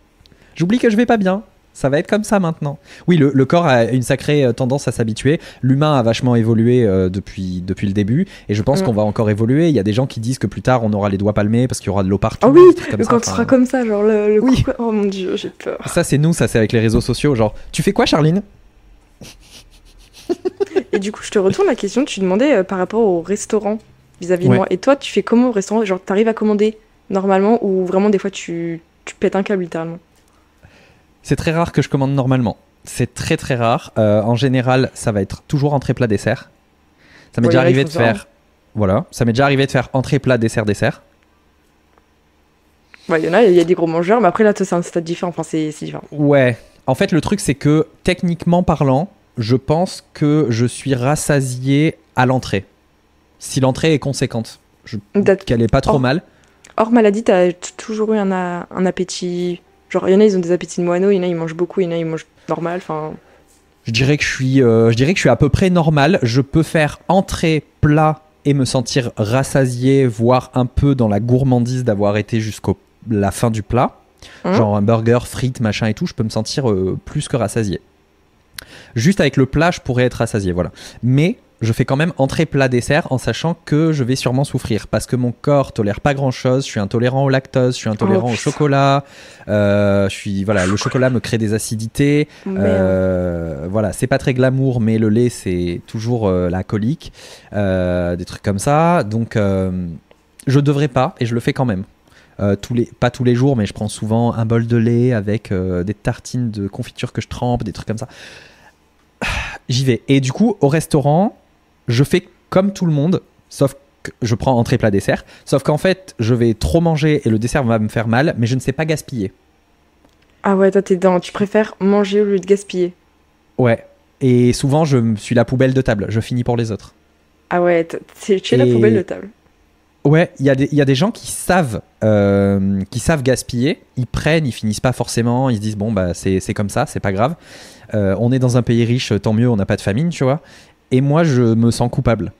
<laughs> j'oublie que je vais pas bien. Ça va être comme ça maintenant. Oui, le, le corps a une sacrée euh, tendance à s'habituer. L'humain a vachement évolué euh, depuis, depuis le début. Et je pense Mm. qu'on va encore évoluer. Il y a des gens qui disent que plus tard, on aura les doigts palmés parce qu'il y aura de l'eau partout. Ah oui, comme ça. quand tu seras comme ça, genre le, le Oui. cou- Oh mon dieu, j'ai peur. Ça, c'est nous, ça, c'est avec les réseaux sociaux. Genre, tu fais quoi, Charline? Et du coup, je te retourne la question. Tu demandais euh, par rapport au restaurant vis-à-vis Ouais. de moi. Et toi, tu fais comment au restaurant? Genre, t'arrives à commander? Normalement ou vraiment des fois tu, tu pètes un câble littéralement C'est très rare que je commande normalement. C'est très très rare. Euh, en général, ça va être toujours entrée plat dessert. Ça m'est Ouais, déjà arrivé de faire. Voilà, ça m'est déjà arrivé de faire entrée plat dessert dessert. Ouais, il y en a, il y a des gros mangeurs, mais après là, c'est un stade différent. Enfin, c'est différent. Ouais. En fait, le truc c'est que techniquement parlant, je pense que je suis rassasié à l'entrée. Si l'entrée est conséquente, je... Qu'elle est pas trop Oh. mal. Hors maladie, t'as t- toujours eu un, un appétit. Genre, il y en a, ils ont des appétits de moineau, il y en a, ils mangent beaucoup, il y en a, ils mangent normal. Enfin, Je dirais que je suis, euh, je dirais que je suis à peu près normal. Je peux faire entrée, plat et me sentir rassasié, voire un peu dans la gourmandise d'avoir été jusqu'à la fin du plat. Hein? Genre un burger, frites, machin et tout, je peux me sentir euh, plus que rassasié. Juste avec le plat, je pourrais être rassasié, voilà. Mais je fais quand même entrée, plat, dessert en sachant que je vais sûrement souffrir parce que mon corps tolère pas grand chose. Je suis intolérant au lactose, je suis intolérant Oh, au chocolat. euh, je suis, voilà, le chocolat me crée des acidités. Euh, voilà, c'est pas très glamour, mais le lait, c'est toujours euh, la colique. Des trucs comme ça. Donc, je devrais pas, et je le fais quand même. Euh, tous les, pas tous les jours, mais je prends souvent un bol de lait avec euh, des tartines de confiture que je trempe, des trucs comme ça. <sighs> J'y vais. Et du coup, au restaurant, je fais comme tout le monde, sauf que je prends entrée, plat, dessert. Sauf qu'en fait, je vais trop manger et le dessert va me faire mal, mais je ne sais pas gaspiller. Ah ouais, toi, t'es dans. Tu préfères manger au lieu de gaspiller. Ouais. Et souvent, je suis la poubelle de table. Je finis pour les autres. Ah ouais, tu es la poubelle de table. Ouais, il y, a des- il y a des gens qui savent, euh, qui savent gaspiller. Ils prennent, ils finissent pas forcément. Ils se disent bon bah c'est c'est comme ça, c'est pas grave. Euh, on est dans un pays riche, tant mieux, on n'a pas de famine, tu vois. Et moi, je me sens coupable.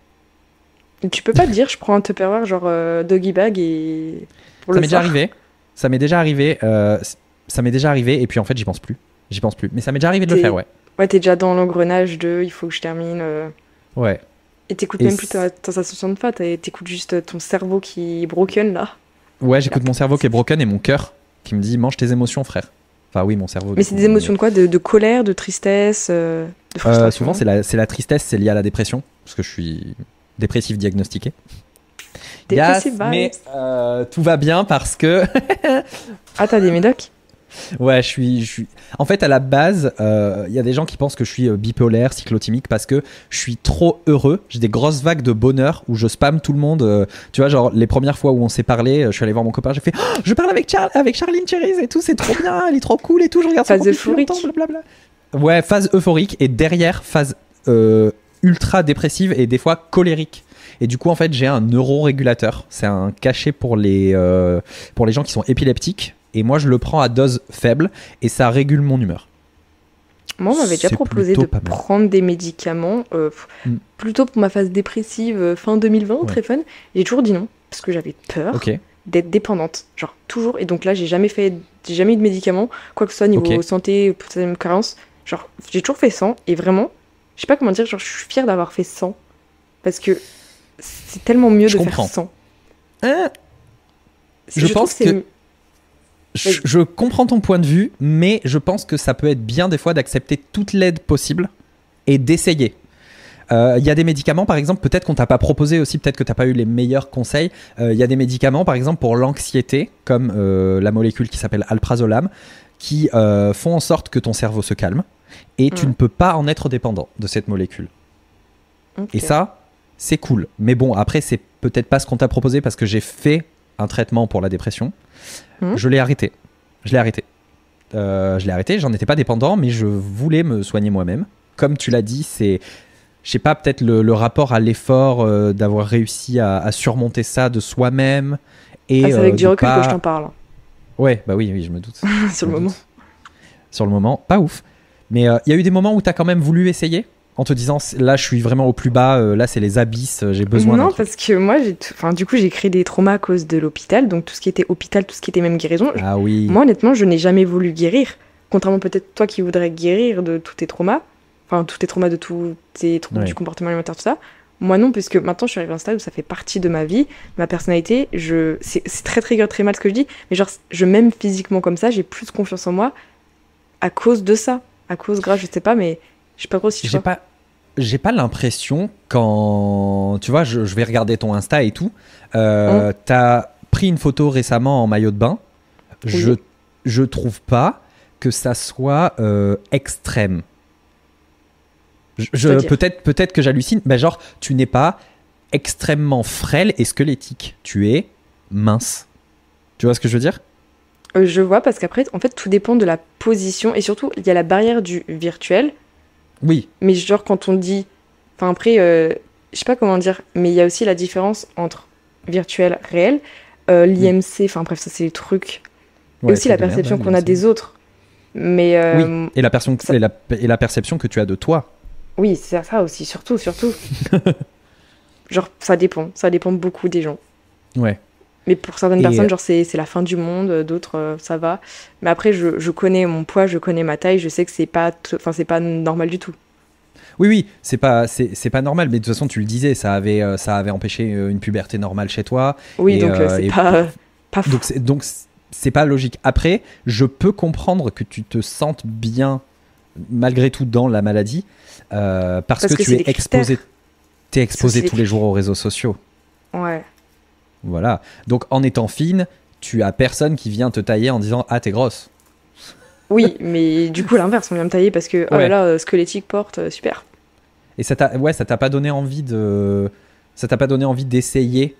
Tu peux pas te dire, je prends un Tupperware genre euh, doggy bag et. Pour ça m'est déjà arrivé. Ça m'est déjà arrivé. euh, ça m'est déjà arrivé. Et puis en fait, j'y pense plus. J'y pense plus. Mais ça m'est déjà arrivé de le faire, ouais. Ouais, t'es déjà dans l'engrenage de il faut que je termine. euh, Ouais. Et t'écoutes même plus ta, ta sensation de et t'écoutes juste ton cerveau qui est broken là. Ouais, j'écoute mon cerveau qui est broken et mon cœur qui me dit mange tes émotions, frère. Enfin oui, mon cerveau. Mais c'est des émotions de quoi? De, de colère, de tristesse, euh, de Euh, frustration souvent, c'est la, la tristesse, c'est lié à la dépression, parce que je suis dépressif diagnostiqué. Yes, mais vibes. euh, tout va bien parce que Ah, t'as des médocs? Ouais, je suis, je suis. En fait, à la base, euh, il y a des gens qui pensent que je suis euh, bipolaire, cyclotimique, parce que je suis trop heureux. J'ai des grosses vagues de bonheur où je spam tout le monde. euh, tu vois, genre les premières fois où on s'est parlé, euh, je suis allé voir mon copain, j'ai fait, Oh, je parle avec Char avec Charline Cherise et tout, c'est trop bien, elle est trop cool et tout. Je regarde Phase depuis euphorique. blablabla. Ouais, phase euphorique et derrière phase euh, ultra dépressive et des fois colérique. Et du coup, en fait, j'ai un neurorégulateur. C'est un cachet pour les, euh, pour les gens qui sont épileptiques. Et moi, je le prends à dose faible et ça régule mon humeur. Moi, on m'avait déjà proposé de prendre des médicaments, euh, Mm. plutôt pour ma phase dépressive euh, fin 2020, Ouais. très fun. J'ai toujours dit non, parce que j'avais peur d'être dépendante. Genre, toujours. Et donc là, j'ai jamais fait, j'ai jamais eu de médicaments, quoi que ce soit niveau Ok. santé, peut-être carence. Genre, j'ai toujours fait sans. Et vraiment, je sais pas comment dire, genre, je suis fière d'avoir fait sans. Parce que c'est tellement mieux Je de comprends. faire sans. Hein, C'est- Je trouve pense que- je, je comprends ton point de vue, mais je pense que ça peut être bien des fois d'accepter toute l'aide possible et d'essayer. Euh, Il y a des médicaments, par exemple, peut-être qu'on t'a pas proposé aussi, peut-être que t'as pas eu les meilleurs conseils. Euh, Il y a des médicaments, par exemple, pour l'anxiété, comme euh, la molécule qui s'appelle alprazolam, qui font en sorte que ton cerveau se calme et tu Mm. ne peux pas en être dépendant de cette molécule. Et ça, c'est cool. Mais bon, après, c'est peut-être pas ce qu'on t'a proposé parce que j'ai fait un traitement pour la dépression. Mhm. Je l'ai arrêté. Je l'ai arrêté. Euh, je l'ai arrêté, j'en étais pas dépendant, mais je voulais me soigner moi-même. Comme tu l'as dit, c'est, je sais pas, peut-être le, le rapport à l'effort euh, d'avoir réussi à, à surmonter ça de soi-même. Et Ah, c'est euh, avec du de recul pas- que je t'en parle. Ouais, bah oui, oui, je me doute. <laughs> Sur le Je moment. doute. Sur le moment, pas ouf. Mais euh, il y a eu des moments où tu as quand même voulu essayer? En te disant là je suis vraiment au plus bas, euh, là c'est les abysses, euh, j'ai besoin Non, parce que moi, enfin, du coup, j'ai créé des traumas à cause de l'hôpital. Donc, tout ce qui était hôpital, tout ce qui était même guérison. Ah oui. Moi, honnêtement, je n'ai jamais voulu guérir. Contrairement peut-être toi qui voudrais guérir de tous tes traumas. Enfin, tous tes traumas de tous tes troubles Ouais. du comportement alimentaire, tout ça. Moi non, puisque maintenant je suis arrivée à un stade où ça fait partie de ma vie, ma personnalité. Je, c'est, très trigger, très mal ce que je dis, mais genre, je m'aime physiquement comme ça, j'ai plus confiance en moi à cause de ça. À cause, grâce, je sais pas, mais je sais pas trop si J'ai pas, j'ai pas l'impression quand tu vois, je, je vais regarder ton Insta et tout. Euh, T'as pris une photo récemment en maillot de bain. Je, Oui. je trouve pas que ça soit euh, extrême. Je, peut-être, peut-être que j'hallucine, mais genre tu n'es pas extrêmement frêle et squelettique. Tu es mince? Tu vois ce que je veux dire? Euh, je vois, parce qu'après, en fait, tout dépend de la position. Et surtout, il y a la barrière du virtuel. Oui. Mais genre, quand on dit. Enfin, après, euh, je sais pas comment dire, mais il y a aussi la différence entre virtuel, réel, euh, l'IMC, enfin bref, ça c'est les trucs. et aussi la perception hein, qu'on a mais des autres. Mais euh, Et la, perception, ça- et, la, et la perception que tu as de toi. oui, c'est ça aussi, surtout, surtout. <laughs> genre, ça dépend, ça dépend beaucoup des gens. Ouais. Mais pour certaines Et, personnes, euh, genre, c'est la fin du monde, euh, d'autres, euh, ça va. Mais après, je, je connais mon poids, je connais ma taille, je sais que c'est pas, pas normal du tout. Oui, oui, c'est pas, c'est, pas normal, mais de toute façon, tu le disais, ça avait, ça avait empêché une puberté normale chez toi. Oui, Et, donc euh, c'est pas, euh, <laughs> pas fou. Donc, donc, c'est pas logique. Après, je peux comprendre que tu te sentes bien, malgré tout, dans la maladie, euh, parce, Parce que, que tu es exposé, t'es exposé tous les jours aux réseaux sociaux. Ouais. Voilà. Donc, en étant fine, tu as personne qui vient te tailler en disant Ah, t'es grosse. Oui, mais du coup, l'inverse, on vient me tailler parce que, oh Ouais. là là, euh, squelettique porte, euh, super. Et ça t'a, ouais, ça t'a pas donné envie de, ça t'a pas donné envie d'essayer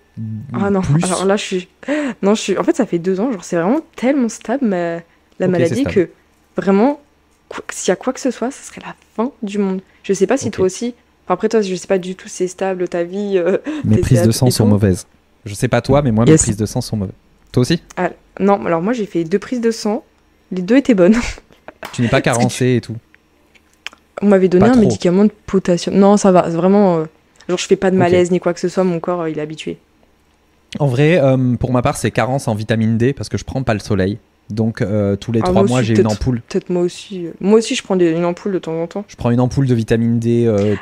Ah non, plus? alors là, je suis. <gasps> Non, je suis. En fait, ça fait deux ans, genre, c'est vraiment tellement stable, ma- la maladie, stable. que vraiment, quoi- s'il y a quoi que ce soit, ça serait la fin du monde. Je sais pas si toi aussi. Enfin, après, toi, je sais pas du tout si c'est stable ta vie. euh, Mes prises de sang sont mauvaises. Je sais pas toi, mais moi, mes prises de sang sont mauvaises. Toi aussi? Ah, non, alors moi, j'ai fait deux prises de sang. Les deux étaient bonnes. <laughs> Tu n'es pas carencé et tout? On m'avait donné Pas un trop. médicament de potassium. Non, ça va, c'est vraiment. euh, Genre, je fais pas de malaise ni quoi que ce soit, mon corps, euh, il est habitué. En vrai, euh, pour ma part, c'est carence en vitamine D parce que je prends pas le soleil. Donc, euh, tous les Ah, trois moi mois, j'ai une ampoule. Peut-être moi aussi. Moi aussi, je prends des- une ampoule de temps en temps. Je prends une ampoule de vitamine D euh,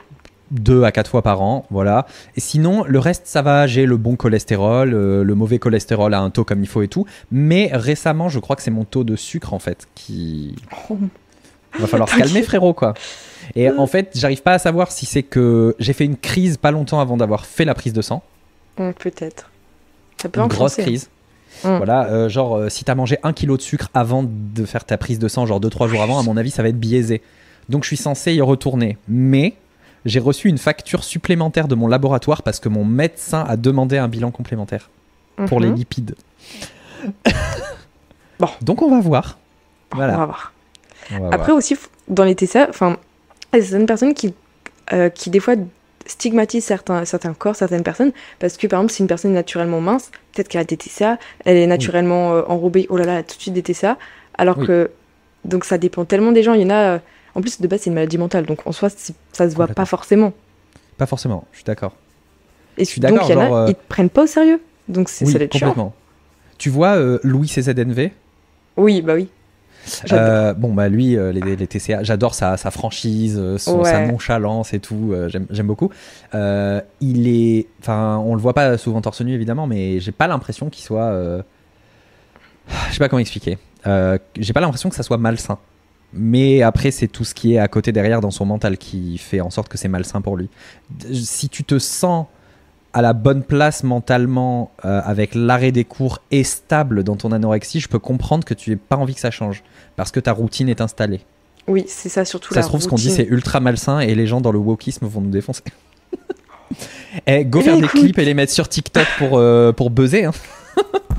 deux à quatre fois par an. Voilà. Et sinon, le reste, ça va. J'ai le bon cholestérol, euh, le mauvais cholestérol à un taux comme il faut et tout. Mais récemment, je crois que c'est mon taux de sucre, en fait, qui. Oh. Va falloir <laughs> se calmer, frérot, quoi. Et en fait, j'arrive pas à savoir si c'est que j'ai fait une crise pas longtemps avant d'avoir fait la prise de sang. Hum, Peut-être. Ça peut une grosse crise. Mm. Voilà, euh, genre euh, si t'as mangé un kilo de sucre avant de faire ta prise de sang, genre 2-3 jours avant, à mon avis, ça va être biaisé. Donc je suis censé y retourner. Mais j'ai reçu une facture supplémentaire de mon laboratoire parce que mon médecin a demandé un bilan complémentaire pour les Mhm. lipides. <laughs> Bon. Donc on va voir. Voilà. On va voir. On va Après voir. aussi, dans les TCA, enfin, il y a certaines personnes qui, euh, qui des fois stigmatisent certains, certains corps, certaines personnes, parce que par exemple, si une personne est naturellement mince, peut-être qu'elle a des TCA, elle est naturellement euh, enrobée, oh là là, elle a tout de suite des TCA, alors Oui. que, donc ça dépend tellement des gens, il y en a, euh, En plus, de base, c'est une maladie mentale, donc en soi, ça se voit pas forcément. Pas forcément, je suis d'accord. Et suis donc, il y en a, euh, ils te prennent pas au sérieux. Donc, c'est Oui, ça chiant. complètement. Tu vois euh, Louis CZNV Oui, bah oui. Euh, bon bah lui euh, les, les TCA j'adore sa, sa franchise sa nonchalance et tout euh, j'aime beaucoup il est enfin on le voit pas souvent torse nu évidemment mais j'ai pas l'impression qu'il soit je sais pas comment expliquer j'ai pas l'impression que ça soit malsain mais après c'est tout ce qui est à côté derrière dans son mental qui fait en sorte que c'est malsain pour lui si tu te sens à la bonne place mentalement euh, avec l'arrêt des cours et stable dans ton anorexie, je peux comprendre que tu n'aies pas envie que ça change parce que ta routine est installée. Oui, c'est ça surtout ça la se trouve, ce qu'on dit, c'est ultra malsain et les gens dans le wokisme vont nous défoncer. <laughs> Eh, go Eh faire ben, des écoute. clips et les mettre sur TikTok pour, euh, pour buzzer. hein.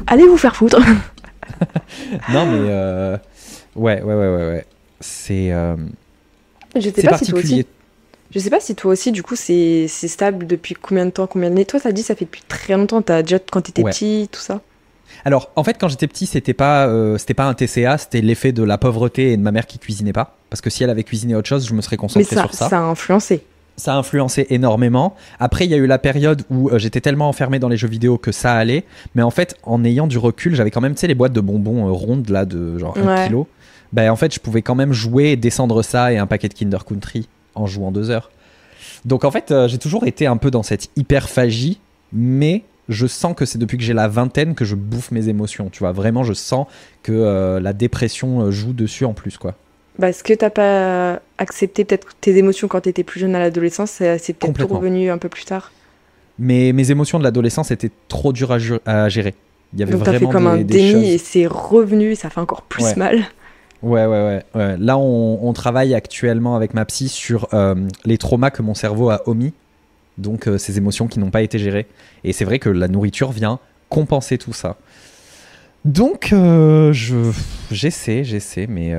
Allez vous faire foutre. <laughs> Non, mais euh, ouais, ouais, ouais, ouais, ouais. C'est euh, Je sais pas si toi aussi. Je sais pas si toi aussi, du coup, c'est stable depuis combien de temps, combien d'années. Toi, t'as dit ça fait depuis très longtemps. T'as déjà quand t'étais Ouais. petit, tout ça? Alors, en fait, quand j'étais petit, c'était pas, euh, c'était pas un TCA, c'était l'effet de la pauvreté et de ma mère qui cuisinait pas. Parce que si elle avait cuisiné autre chose, je me serais Mais concentré ça, sur ça. ça a influencé. ça a influencé énormément. Après, il y a eu la période où euh, j'étais tellement enfermé dans les jeux vidéo que ça allait. Mais en fait, en ayant du recul, j'avais quand même, tu sais, les boîtes de bonbons euh, rondes, là, de genre 1 Ouais. Ben, en fait, je pouvais quand même jouer, et descendre ça et un paquet de Kinder Country en jouant deux heures. Donc, en fait, euh, j'ai toujours été un peu dans cette hyperphagie, mais je sens que c'est depuis que j'ai la vingtaine que je bouffe mes émotions. Tu vois, vraiment, je sens que euh, la dépression euh, joue dessus en plus, quoi. Bah, est-ce que t'as pas accepté peut-être tes émotions quand t'étais plus jeune à l'adolescence C'est peut-être tout revenu un peu plus tard? Mais mes émotions de l'adolescence étaient trop dures à, gérer. Il y avait Donc t'as fait vraiment comme des, un déni et c'est revenu et ça fait encore plus Ouais. mal. Ouais, ouais, ouais, ouais. Là, on, on travaille actuellement avec ma psy sur euh, les traumas que mon cerveau a omis. Donc, euh, ces émotions qui n'ont pas été gérées. Et c'est vrai que la nourriture vient compenser tout ça. Donc, euh, je, j'essaie, j'essaie, mais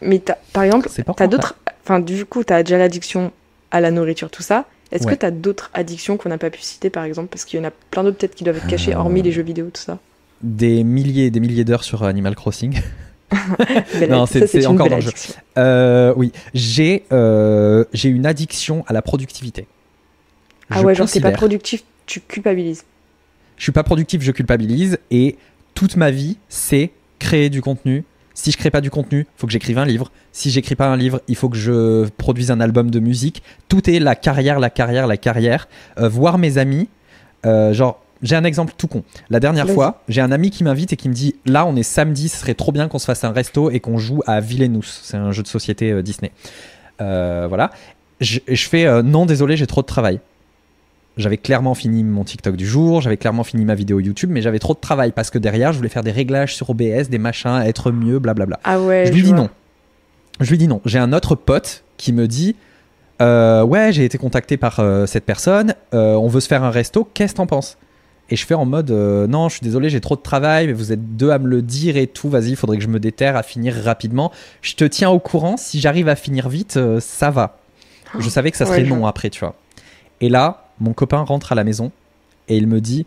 Mais par exemple, t'as d'autres. Enfin, du coup, t'as déjà l'addiction à la nourriture, tout ça. Est-ce Ouais. que t'as d'autres addictions qu'on n'a pas pu citer, par exemple? Parce qu'il y en a plein d'autres peut-être qui doivent être cachées, hormis les jeux vidéo, tout ça. des milliers et des milliers d'heures sur Animal Crossing. <laughs> Non, c'est- encore belle dans le jeu. addiction. Euh, oui, j'ai euh, j'ai une addiction à la productivité. Ah Je ouais, genre t'es pas productif, tu culpabilises. je suis pas productif, je culpabilise et toute ma vie, c'est créer du contenu. Si je crée pas du contenu, faut que j'écrive un livre. Si j'écris pas un livre, il faut que je produise un album de musique. Tout est la carrière, la carrière, la carrière. Euh, voir mes amis, genre, j'ai un exemple tout con. La dernière fois, j'ai un ami qui m'invite et qui me dit Là, on est samedi, ce serait trop bien qu'on se fasse un resto et qu'on joue à Villainous. C'est un jeu de société euh, Disney. Euh, voilà. Je, je fais euh, Non, désolé, j'ai trop de travail. J'avais clairement fini mon TikTok du jour, j'avais clairement fini ma vidéo YouTube, mais j'avais trop de travail parce que derrière, je voulais faire des réglages sur OBS, des machins, être mieux, blablabla. Ah ouais, je lui dis vois. non. Je lui dis non. J'ai un autre pote qui me dit Ouais, j'ai été contacté par cette personne, on veut se faire un resto, qu'est-ce que t'en penses? Et je fais en mode euh, Non, je suis désolé, j'ai trop de travail, mais vous êtes deux à me le dire et tout, vas-y, il faudrait que je me déterre à finir rapidement. Je te tiens au courant, si j'arrive à finir vite, euh, ça va. Je savais que ça <gasps> Ouais, serait je non après, tu vois. Et là, mon copain rentre à la maison et il me dit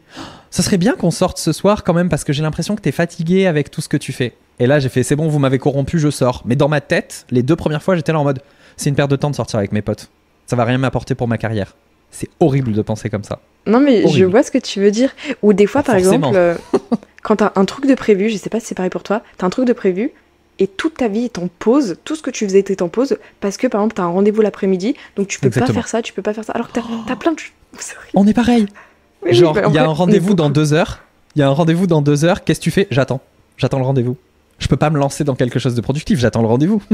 Ça serait bien qu'on sorte ce soir quand même parce que j'ai l'impression que t'es fatigué avec tout ce que tu fais. Et là, j'ai fait C'est bon, vous m'avez corrompu, je sors. Mais dans ma tête, les deux premières fois, j'étais là en mode C'est une perte de temps de sortir avec mes potes. Ça va rien m'apporter pour ma carrière. C'est horrible de penser comme ça. Non, mais je vois ce que tu veux dire. Ou des fois, par forcément. exemple, euh, <laughs> quand t'as un truc de prévu, je sais pas si c'est pareil pour toi, t'as un truc de prévu et toute ta vie est en pause, tout ce que tu faisais était en pause parce que par exemple, t'as un rendez-vous l'après-midi, donc tu peux Exactement. pas faire ça, tu peux pas faire ça. Alors que t'as as plein de. <laughs> On est pareil. Oui, Genre, bah, il y a fait, un rendez-vous dans deux heures. Il y a un rendez-vous dans deux heures. Qu'est-ce que tu fais? J'attends. J'attends le rendez-vous. Je peux pas me lancer dans quelque chose de productif. J'attends le rendez-vous. <laughs>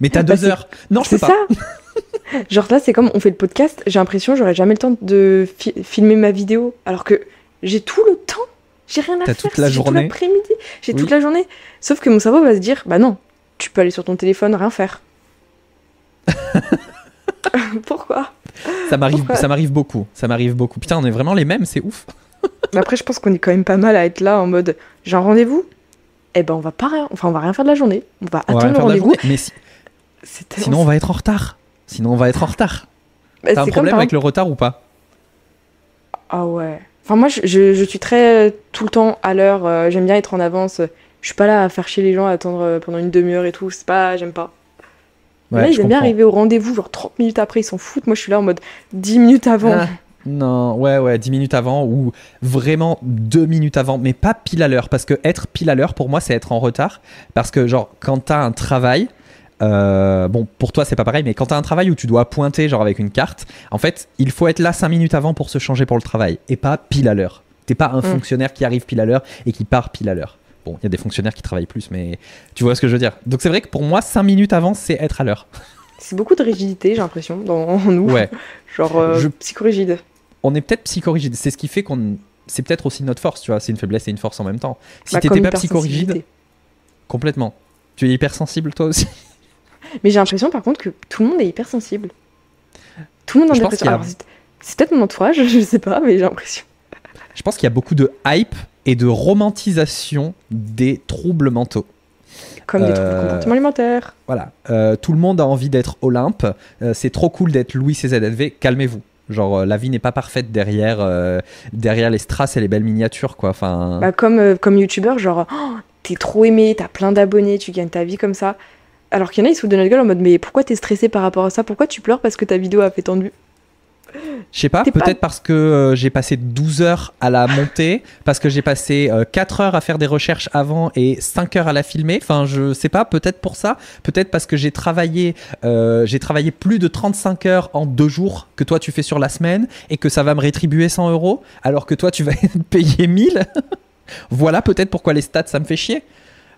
Mais t'as Bah, deux heures. Non, je peux C'est pas. ça <laughs> Genre là, c'est comme on fait le podcast, j'ai l'impression j'aurais jamais le temps de fi- filmer ma vidéo, alors que j'ai tout le temps, j'ai rien à T'as faire, toute la j'ai journée. tout l'après-midi, j'ai Oui. toute la journée. Sauf que mon cerveau va se dire, bah non, tu peux aller sur ton téléphone, rien faire. <laughs> Pourquoi? Ça m'arrive, ça m'arrive beaucoup. Ça m'arrive beaucoup. Putain, on est vraiment les mêmes. C'est ouf. <laughs> Mais après, je pense qu'on est quand même pas mal à être là en mode, j'ai un rendez-vous, eh ben on va pas rien, enfin on va rien faire de la journée, on va On va rien attendre le rendez-vous. Mais si- sinon, on va être en retard. Sinon, on va être en retard. Bah, T'as un comme problème avec le retard ou pas Ah ouais. Enfin, moi, je, je- je suis très euh, tout le temps à l'heure. euh, j'aime bien être en avance. Je suis pas là à faire chier les gens, à attendre euh, pendant une demi-heure et tout. C'est pas. J'aime pas. là, ils aiment bien arriver au rendez-vous, genre 30 minutes après, ils s'en foutent. Moi, je suis là en mode 10 minutes avant. Ah, non, ouais, ouais, 10 minutes avant ou vraiment 2 minutes avant, mais pas pile à l'heure. Parce que être pile à l'heure, pour moi, c'est être en retard. Parce que, genre, quand t'as un travail, euh, bon, pour toi, c'est pas pareil, mais quand tu as un travail où tu dois pointer, genre avec une carte, en fait, il faut être là 5 minutes avant pour se changer pour le travail et pas pile à l'heure. T'es pas un mm. fonctionnaire qui arrive pile à l'heure et qui part pile à l'heure. Bon, il y a des fonctionnaires qui travaillent plus, mais tu vois ce que je veux dire. Donc c'est vrai que pour moi, 5 minutes avant, c'est être à l'heure. C'est beaucoup de rigidité, j'ai l'impression, dans <laughs> nous. Ouais. genre euh, psychorigide. On est peut-être psychorigide. C'est ce qui fait qu'on. C'est peut-être aussi notre force, tu vois. C'est une faiblesse et une force en même temps. Si bah, t'étais pas psychorigide. Complètement. Tu es hypersensible toi aussi Mais j'ai l'impression par contre que tout le monde est hypersensible. Tout le monde en dépression. C'est peut-être mon entourage, <laughs> je sais pas, mais j'ai l'impression. Je pense qu'il y a beaucoup de hype et de romantisation des troubles mentaux. Comme des troubles euh, comportement alimentaires. Voilà. Euh, tout le monde a envie d'être Olympe. Euh, c'est trop cool d'être Louis CZLV. Calmez-vous. Genre, la vie n'est pas parfaite derrière, derrière les strass et les belles miniatures, quoi. Enfin... Bah, comme, comme youtubeur, genre, oh, t'es trop aimé, t'as plein d'abonnés, tu gagnes ta vie comme ça. Alors qu'il y en a, ils se foutent de notre gueule en mode Mais pourquoi t'es stressé par rapport à ça? Pourquoi tu pleures parce que ta vidéo a fait vues je sais pas, peut-être parce que euh, j'ai passé 12 heures à la monter, parce que j'ai passé 4 euh, heures à faire des recherches avant et 5 heures à la filmer. Enfin, je sais pas, peut-être pour ça, peut-être parce que j'ai travaillé, euh, j'ai travaillé plus de 35 heures en 2 jours que toi tu fais sur la semaine et que ça va me rétribuer 100 euros, alors que toi tu vas <laughs> payer 1000. <laughs> voilà peut-être pourquoi les stats ça me fait chier.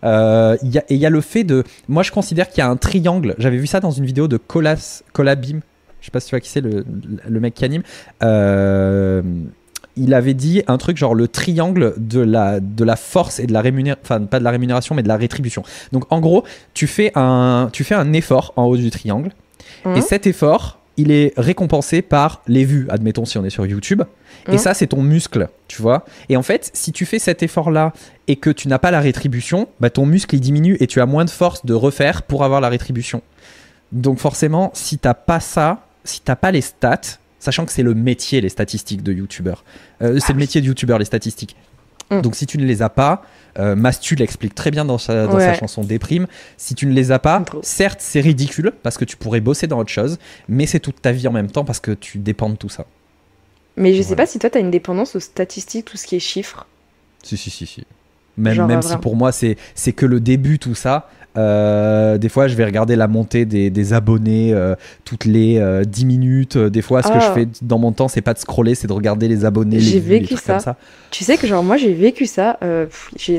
Euh, et il y a le fait de. Moi, je considère qu'il y a un triangle. J'avais vu ça dans une vidéo de Colas, Colabim. Je sais pas si tu vois qui c'est, le, le, mec qui anime. Euh, il avait dit un truc genre le triangle de la, de la force et de la rémunération, enfin pas de la rémunération mais de la rétribution. Donc en gros, tu fais un, tu fais un effort en haut du triangle et mmh. cet effort, il est récompensé par les vues, admettons si on est sur YouTube. Et mmh. ça, c'est ton muscle, tu vois. Et en fait, si tu fais cet effort-là et que tu n'as pas la rétribution, bah, ton muscle il diminue et tu as moins de force de refaire pour avoir la rétribution. Donc forcément, si t'as pas ça, si t'as pas les stats, sachant que c'est le métier les statistiques de youtubeur, euh, c'est le ah métier de youtubeur les statistiques. Mmh. Donc si tu ne les as pas, euh, Mastu l'explique très bien dans, sa, dans sa, chanson Déprime. Si tu ne les as pas, certes c'est ridicule parce que tu pourrais bosser dans autre chose, mais c'est toute ta vie en même temps parce que tu dépends de tout ça. Mais je sais pas si toi tu as une dépendance aux statistiques, tout ce qui est chiffres. Si, si, si, si. Même, même si pour moi c'est que le début, tout ça. Euh, des fois, je vais regarder la montée des, des abonnés euh, toutes les 10 euh, minutes. Des fois, ce que je ah. fais dans mon temps, c'est pas de scroller, c'est de regarder les abonnés. J'ai vécu ça. ça. Tu sais que, genre, moi, j'ai vécu ça.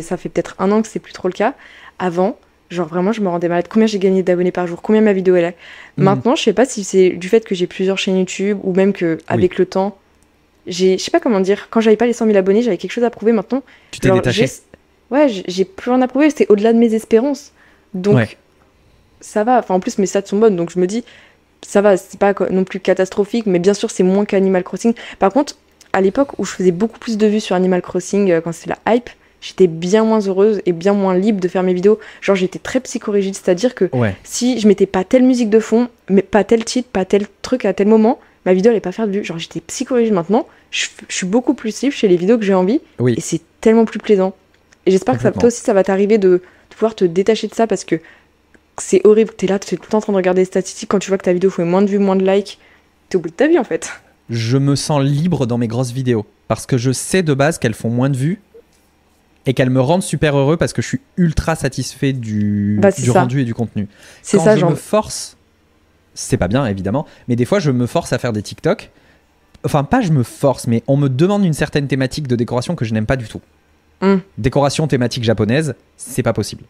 ça fait peut-être un an que c'est plus trop le cas. Avant, genre, vraiment, je me rendais malade. Combien j'ai gagné d'abonnés par jour? Combien ma vidéo elle est? Hmm. Maintenant, je sais pas si c'est du fait que j'ai plusieurs chaînes YouTube ou même que, avec le temps, je sais pas comment dire, quand j'avais pas les 100 000 abonnés, j'avais quelque chose à prouver maintenant. Tu t'es détaché Ouais, j'ai plus rien à prouver, c'est au-delà de mes espérances. Donc, ça va. Enfin, en plus, mes stats sont bonnes, donc je me dis, ça va, c'est pas non plus catastrophique, mais bien sûr, c'est moins qu'Animal Crossing. Par contre, à l'époque où je faisais beaucoup plus de vues sur Animal Crossing, euh, quand c'était la hype, j'étais bien moins heureuse et bien moins libre de faire mes vidéos. Genre, j'étais très psychorigide, c'est-à-dire que si je mettais pas telle musique de fond, mais pas tel titre, pas tel truc à tel moment, ma vidéo allait pas faire de vues. Genre, j'étais psychorigide maintenant, je, suis beaucoup plus libre chez les vidéos que j'ai envie, et c'est tellement plus plaisant. Et j'espère que ça, toi aussi, ça va t'arriver de, de, pouvoir te détacher de ça parce que c'est horrible. T'es là, t'es tout le temps en train de regarder les statistiques. Quand tu vois que ta vidéo fait moins de vues, moins de likes, t'es au bout de ta vie en fait. Je me sens libre dans mes grosses vidéos parce que je sais de base qu'elles font moins de vues et qu'elles me rendent super heureux parce que je suis ultra satisfait du, bah, du rendu et du contenu. C'est ça, je me force, c'est pas bien évidemment, mais des fois je me force à faire des TikTok. Enfin, pas je me force, mais on me demande une certaine thématique de décoration que je n'aime pas du tout. Hmm. Décoration thématique japonaise, c'est pas possible.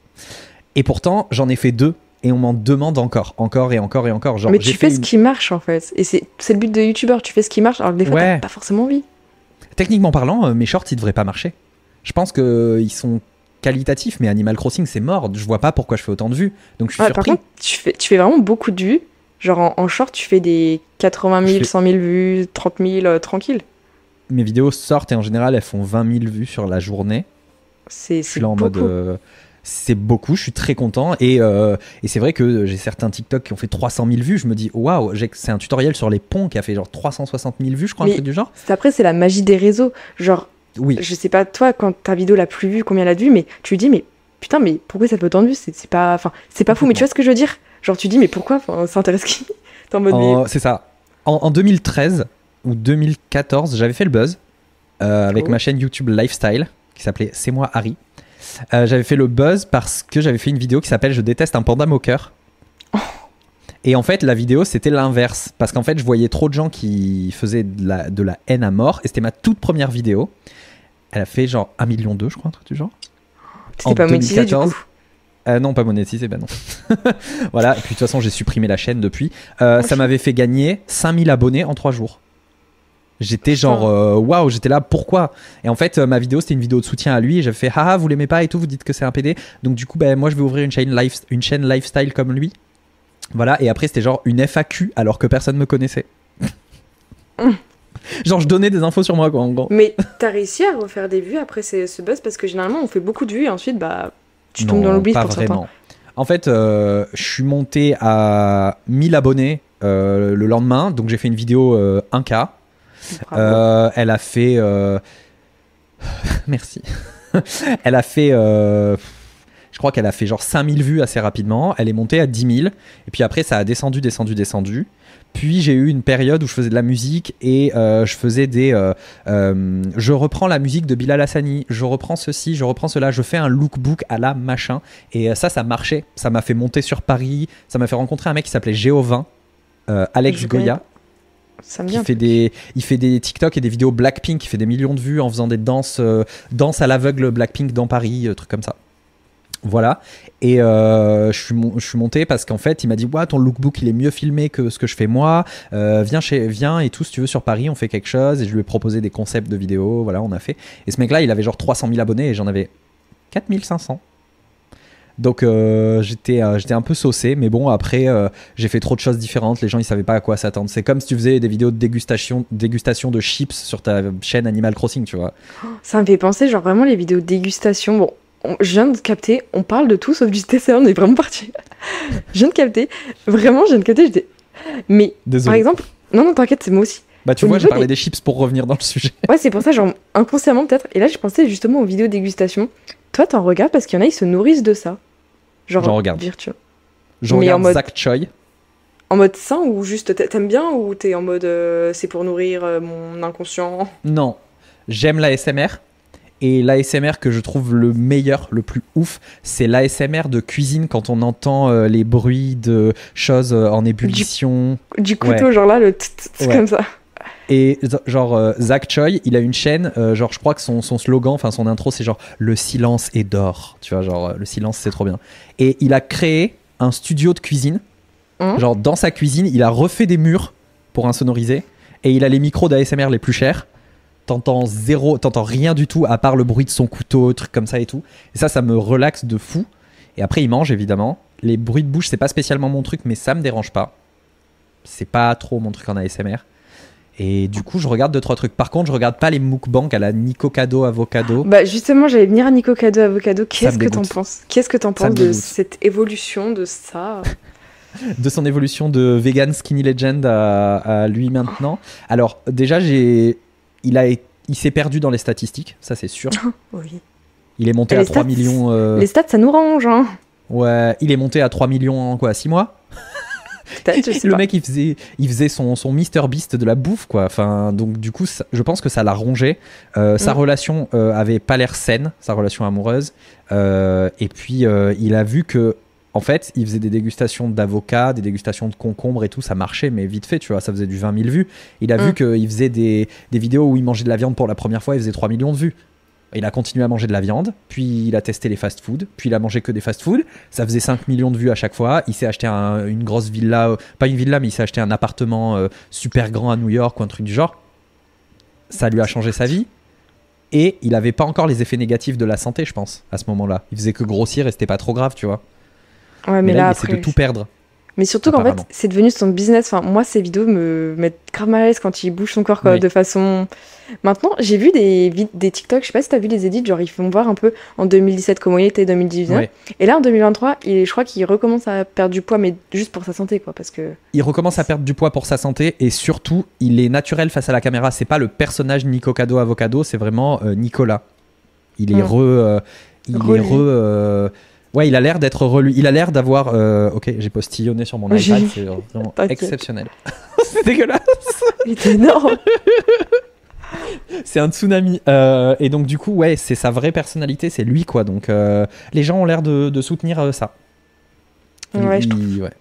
Et pourtant, j'en ai fait deux et on m'en demande encore, encore et encore et encore. Genre, mais tu fais ce qui marche en fait. Et c'est le but de youtubeur, tu fais ce qui marche alors des fois, t'as pas forcément envie. Techniquement parlant, euh, mes shorts, ils devraient pas marcher. Je pense qu'ils euh, sont qualitatifs, mais Animal Crossing, c'est mort. Je vois pas pourquoi je fais autant de vues. Donc je suis surpris. Par contre, tu fais, tu fais vraiment beaucoup de vues. Genre en, short, tu fais des 80 000, 100 000 vues, 30 000, euh, tranquille mes vidéos sortent et en général elles font 20 000 vues sur la journée. C'est en mode. Euh, c'est beaucoup, je suis très content. Et, euh, et c'est vrai que j'ai certains TikTok qui ont fait 300 000 vues. Je me dis, waouh, c'est un tutoriel sur les ponts qui a fait genre 360 000 vues, je crois, un truc du genre. Après, c'est la magie des réseaux. Genre, oui. je sais pas, toi, quand ta vidéo l'a plus vue, combien elle a de vues, mais tu dis, mais putain, mais pourquoi ça peut autant de vues? C'est pas, enfin, c'est pas fou, mais tu vois ce que je veux dire? Genre, tu dis, mais pourquoi? Enfin, Ça intéresse qui? <laughs> T'es en mode, mais- C'est ça. En, en 2013 ou 2014, j'avais fait le buzz euh, avec Oh. ma chaîne YouTube Lifestyle qui s'appelait C'est moi Harry. Euh, j'avais fait le buzz parce que j'avais fait une vidéo qui s'appelle Je déteste un panda moqueur. Et en fait, la vidéo, c'était l'inverse. Parce qu'en fait, je voyais trop de gens qui faisaient de la, de la haine à mort. Et c'était ma toute première vidéo. Elle a fait genre 1 million d'eux, je crois, un truc du genre. c'était pas monétisé du 2014. coup. Euh, non, pas monétisé, bah non. <laughs> voilà, et puis de toute façon, j'ai supprimé la chaîne depuis. Euh, ça m'avait fait gagner 5000 abonnés en 3 jours. J'étais genre, euh, waouh, j'étais là, pourquoi? Et en fait, euh, ma vidéo, c'était une vidéo de soutien à lui, et j'avais fait, haha, vous l'aimez pas et tout, vous dites que c'est un PD. Donc du coup, ben, moi, je vais ouvrir une chaîne, life, une chaîne lifestyle comme lui. Voilà, et après, c'était genre une FAQ, alors que personne me connaissait. <laughs> Genre, je donnais des infos sur moi, quoi, en gros. Mais t'as réussi à refaire des vues après ce buzz? Parce que généralement on fait beaucoup de vues et ensuite bah tu tombes dans l'oubli pour certains. En fait, euh, je suis monté à 1000 abonnés euh, le lendemain, donc j'ai fait une vidéo euh, 1K. Bravo. Euh, elle a fait. <laughs> Merci. <laughs> elle a fait. Je crois qu'elle a fait genre 5000 vues assez rapidement. Elle est montée à 10 000. Et puis après, ça a descendu, descendu, descendu. Puis j'ai eu une période où je faisais de la musique et euh, je faisais des. euh, euh, je reprends la musique de Bilal Hassani, je reprends ceci, je reprends cela, je fais un lookbook à la machin. Et ça, ça marchait. Ça m'a fait monter sur Paris. Ça m'a fait rencontrer un mec qui s'appelait Géovin, Alex Goya. Ça me fait des, il fait des TikTok et des vidéos Blackpink, qui fait des millions de vues en faisant des danses, danses à l'aveugle Blackpink dans Paris, trucs comme ça. Voilà. Et euh, je, suis je suis monté parce qu'en fait, il m'a dit Ouais, ton lookbook, il est mieux filmé que ce que je fais moi. Euh, viens, chez, viens et tout, si tu veux, sur Paris, on fait quelque chose. Et je lui ai proposé des concepts de vidéos. Voilà, on a fait. Et ce mec-là, il avait genre 300 000 abonnés et j'en avais 4500. Donc euh, j'étais un peu saucé, mais bon après j'ai fait trop de choses différentes. Les gens ils savaient pas à quoi s'attendre. C'est comme si tu faisais des vidéos de dégustation dégustation de chips sur ta chaîne Animal Crossing, tu vois. Ça me fait penser genre vraiment les vidéos de dégustation. Bon, on- je viens de capter, on parle de tout sauf du TCA, on est vraiment parti. je viens de capter, vraiment je viens de capter, j'étais. Mais Désolé. par exemple, non non t'inquiète c'est moi aussi. bah tu au vois, j'ai niveau parlé des- des chips pour revenir dans le sujet. Ouais c'est pour ça genre inconsciemment peut-être. Et là je pensais justement aux vidéos dégustation. Toi t'en regardes parce qu'il y en a ils se nourrissent de ça. Genre J'en regarde. virtuel. Je Mais en regarde mode- Zach Choi. En mode sain ou juste t'a- t'aimes bien ou t'es en mode euh, c'est pour nourrir euh, mon inconscient? Non, j'aime l'ASMR. Et l'ASMR que je trouve le meilleur, le plus ouf, c'est l'ASMR de cuisine quand on entend euh, les bruits de choses euh, en ébullition. Du couteau genre là le Ouais. comme ça. Et genre euh, Zach Choi, il a une chaîne, euh, genre je crois que son, son slogan, enfin son intro, c'est genre le silence est d'or. Tu vois, genre euh, le silence c'est trop bien. Et il a créé un studio de cuisine. Hein Genre dans sa cuisine, il a refait des murs pour insonoriser. Et il a les micros d'ASMR les plus chers. T'entends zéro, t'entends rien du tout à part le bruit de son couteau, trucs comme ça et tout. Et ça, ça me relaxe de fou. Et après, il mange évidemment. Les bruits de bouche, c'est pas spécialement mon truc, mais ça me dérange pas. C'est pas trop mon truc en ASMR. Et du coup, je regarde deux trois trucs. Par contre, je regarde pas les mukbangs à la Nico Cado Avocado. Bah justement, j'allais venir à Nico Cado Avocado. Qu'est-ce que t'en penses? Qu'est-ce que t'en penses de cette évolution de ça? <laughs> De son évolution de vegan skinny legend à, à lui maintenant? Alors déjà j'ai il a il s'est perdu dans les statistiques, ça c'est sûr. <laughs> Oui. Il est monté à les 3 stats millions euh, Les stats, ça nous range, hein ouais, il est monté à 3 millions en quoi 6 mois? <laughs> Le pas. mec il faisait il faisait son son Mr Beast de la bouffe quoi. Enfin donc du coup ça- je pense que ça l'a rongé. Euh, Sa Mm. relation euh, avait pas l'air saine, sa relation amoureuse. Euh, et puis il a vu que en fait, il faisait des dégustations d'avocats, des dégustations de concombres et tout, ça marchait, mais vite fait, tu vois, ça faisait du 20 000 vues. Il a vu Mm. qu'il faisait des, des vidéos où il mangeait de la viande pour la première fois, il faisait 3 millions de vues. Il a continué à manger de la viande, puis il a testé les fast-food, puis il a mangé que des fast-food. Ça faisait 5 millions de vues à chaque fois. Il s'est acheté un- une grosse villa, euh, pas une villa, mais il s'est acheté un appartement euh, super grand à New York ou un truc du genre. Ça lui a changé sa vie. Et il avait pas encore les effets négatifs de la santé, je pense, à ce moment-là. Il faisait que grossir et c'était pas trop grave, tu vois. Ouais, Mais, mais, là, là, il essaie de tout perdre. Mais surtout qu'en fait, c'est devenu son business. Enfin, moi, ces vidéos me mettent grave mal à l'aise quand il bouge son corps quoi, Oui. de façon. Maintenant, j'ai vu des, des TikTok, je sais pas si t'as vu les edits, genre ils font voir un peu en 2017 comment il était, 2019. Ouais. Et là, en 2023, il, je crois qu'il recommence à perdre du poids, mais juste pour sa santé, quoi. Parce que. Il recommence à perdre du poids pour sa santé et surtout, il est naturel face à la caméra. C'est pas le personnage Nico Cado Avocado, c'est vraiment euh, Nicolas. Il est Mm. re, euh, il est re. euh, Ouais, il a l'air d'être relu. Il a l'air d'avoir. euh, Ok, j'ai postillonné sur mon iPad, c'est vraiment exceptionnel. <laughs> c'est dégueulasse. Il est énorme. <laughs> C'est un tsunami. Euh, et donc, du coup, ouais, c'est sa vraie personnalité, c'est lui, quoi. Donc, euh, les gens ont l'air de, de soutenir ça. Ouais, je Il- ouais.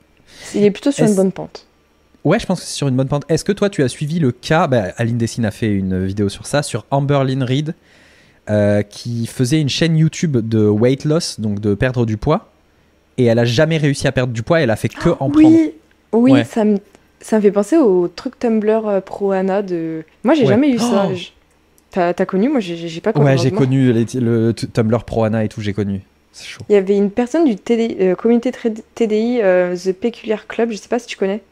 Il est plutôt sur une bonne pente. Ouais, je pense que c'est sur une bonne pente. Est-ce que toi, tu as suivi le cas? Bah, Aline Dessine a fait une vidéo sur ça, sur Amber Lynn Reid, euh, qui faisait une chaîne YouTube de weight loss, donc de perdre du poids. Et elle a jamais réussi à perdre du poids, elle a fait que en prendre. Oui, oui, Ouais. ça me ça me fait penser au truc Tumblr euh, Pro Anna de. Moi, j'ai Ouais. jamais eu ça. Oh. T'as t'as connu? Moi, j'ai j'ai pas connu. Ouais, j'ai connu les- le Tumblr Pro Anna et tout, j'ai connu. C'est chaud. Il y avait une personne du TDI, euh, communauté TDI, euh, The Peculiar Club, je sais pas si tu connais.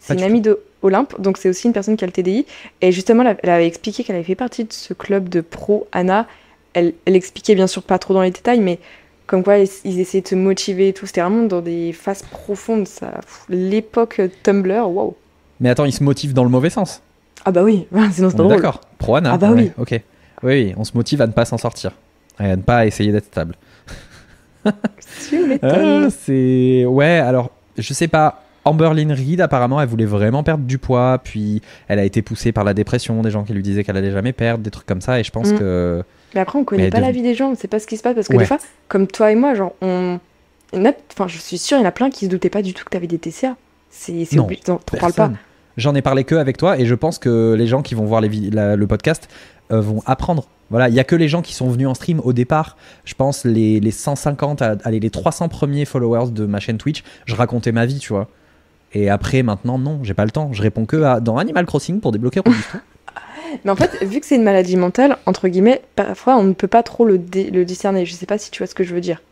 C'est une amie de Olympe, donc c'est aussi une personne qui a le TDI. Et justement, elle avait expliqué qu'elle avait fait partie de ce club de pro Anna. Elle, elle expliquait bien sûr pas trop dans les détails, mais comme quoi ils, ils essayaient de se motiver et tout. C'était vraiment dans des phases profondes. Ça, l'époque Tumblr, waouh. Mais attends, il se motive dans le mauvais sens. Ah bah oui, <laughs> sinon c'est drôle. d'accord. Pro Anna. Ah bah ouais, oui. Ok. Oui, oui, on se motive à ne pas s'en sortir. Et à ne pas essayer d'être stable. <laughs> Ah, c'est ouais alors je sais pas Amber Lynn Reid apparemment elle voulait vraiment perdre du poids puis elle a été poussée par la dépression des gens qui lui disaient qu'elle allait jamais perdre des trucs comme ça et je pense Mm. que Mais après, on connaît Mais pas de- la vie des gens, on sait pas ce qui se passe parce que Ouais. des fois, comme toi et moi, genre, on. Enfin, je suis sûre, il y en a plein qui se doutaient pas du tout que t'avais des TCA. C'est Non, t'en t'en parles pas. j'en ai parlé que avec toi et je pense que les gens qui vont voir les vid- la- le podcast euh, vont apprendre voilà il y a que les gens qui sont venus en stream au départ je pense les, les 150 à- allez les 300 premiers followers de ma chaîne Twitch je racontais ma vie tu vois et après maintenant non j'ai pas le temps je réponds que à, dans Animal Crossing pour débloquer Robusto <laughs> Mais en fait, vu que c'est une maladie mentale, entre guillemets, parfois on ne peut pas trop le, dé- le discerner. Je sais pas si tu vois ce que je veux dire.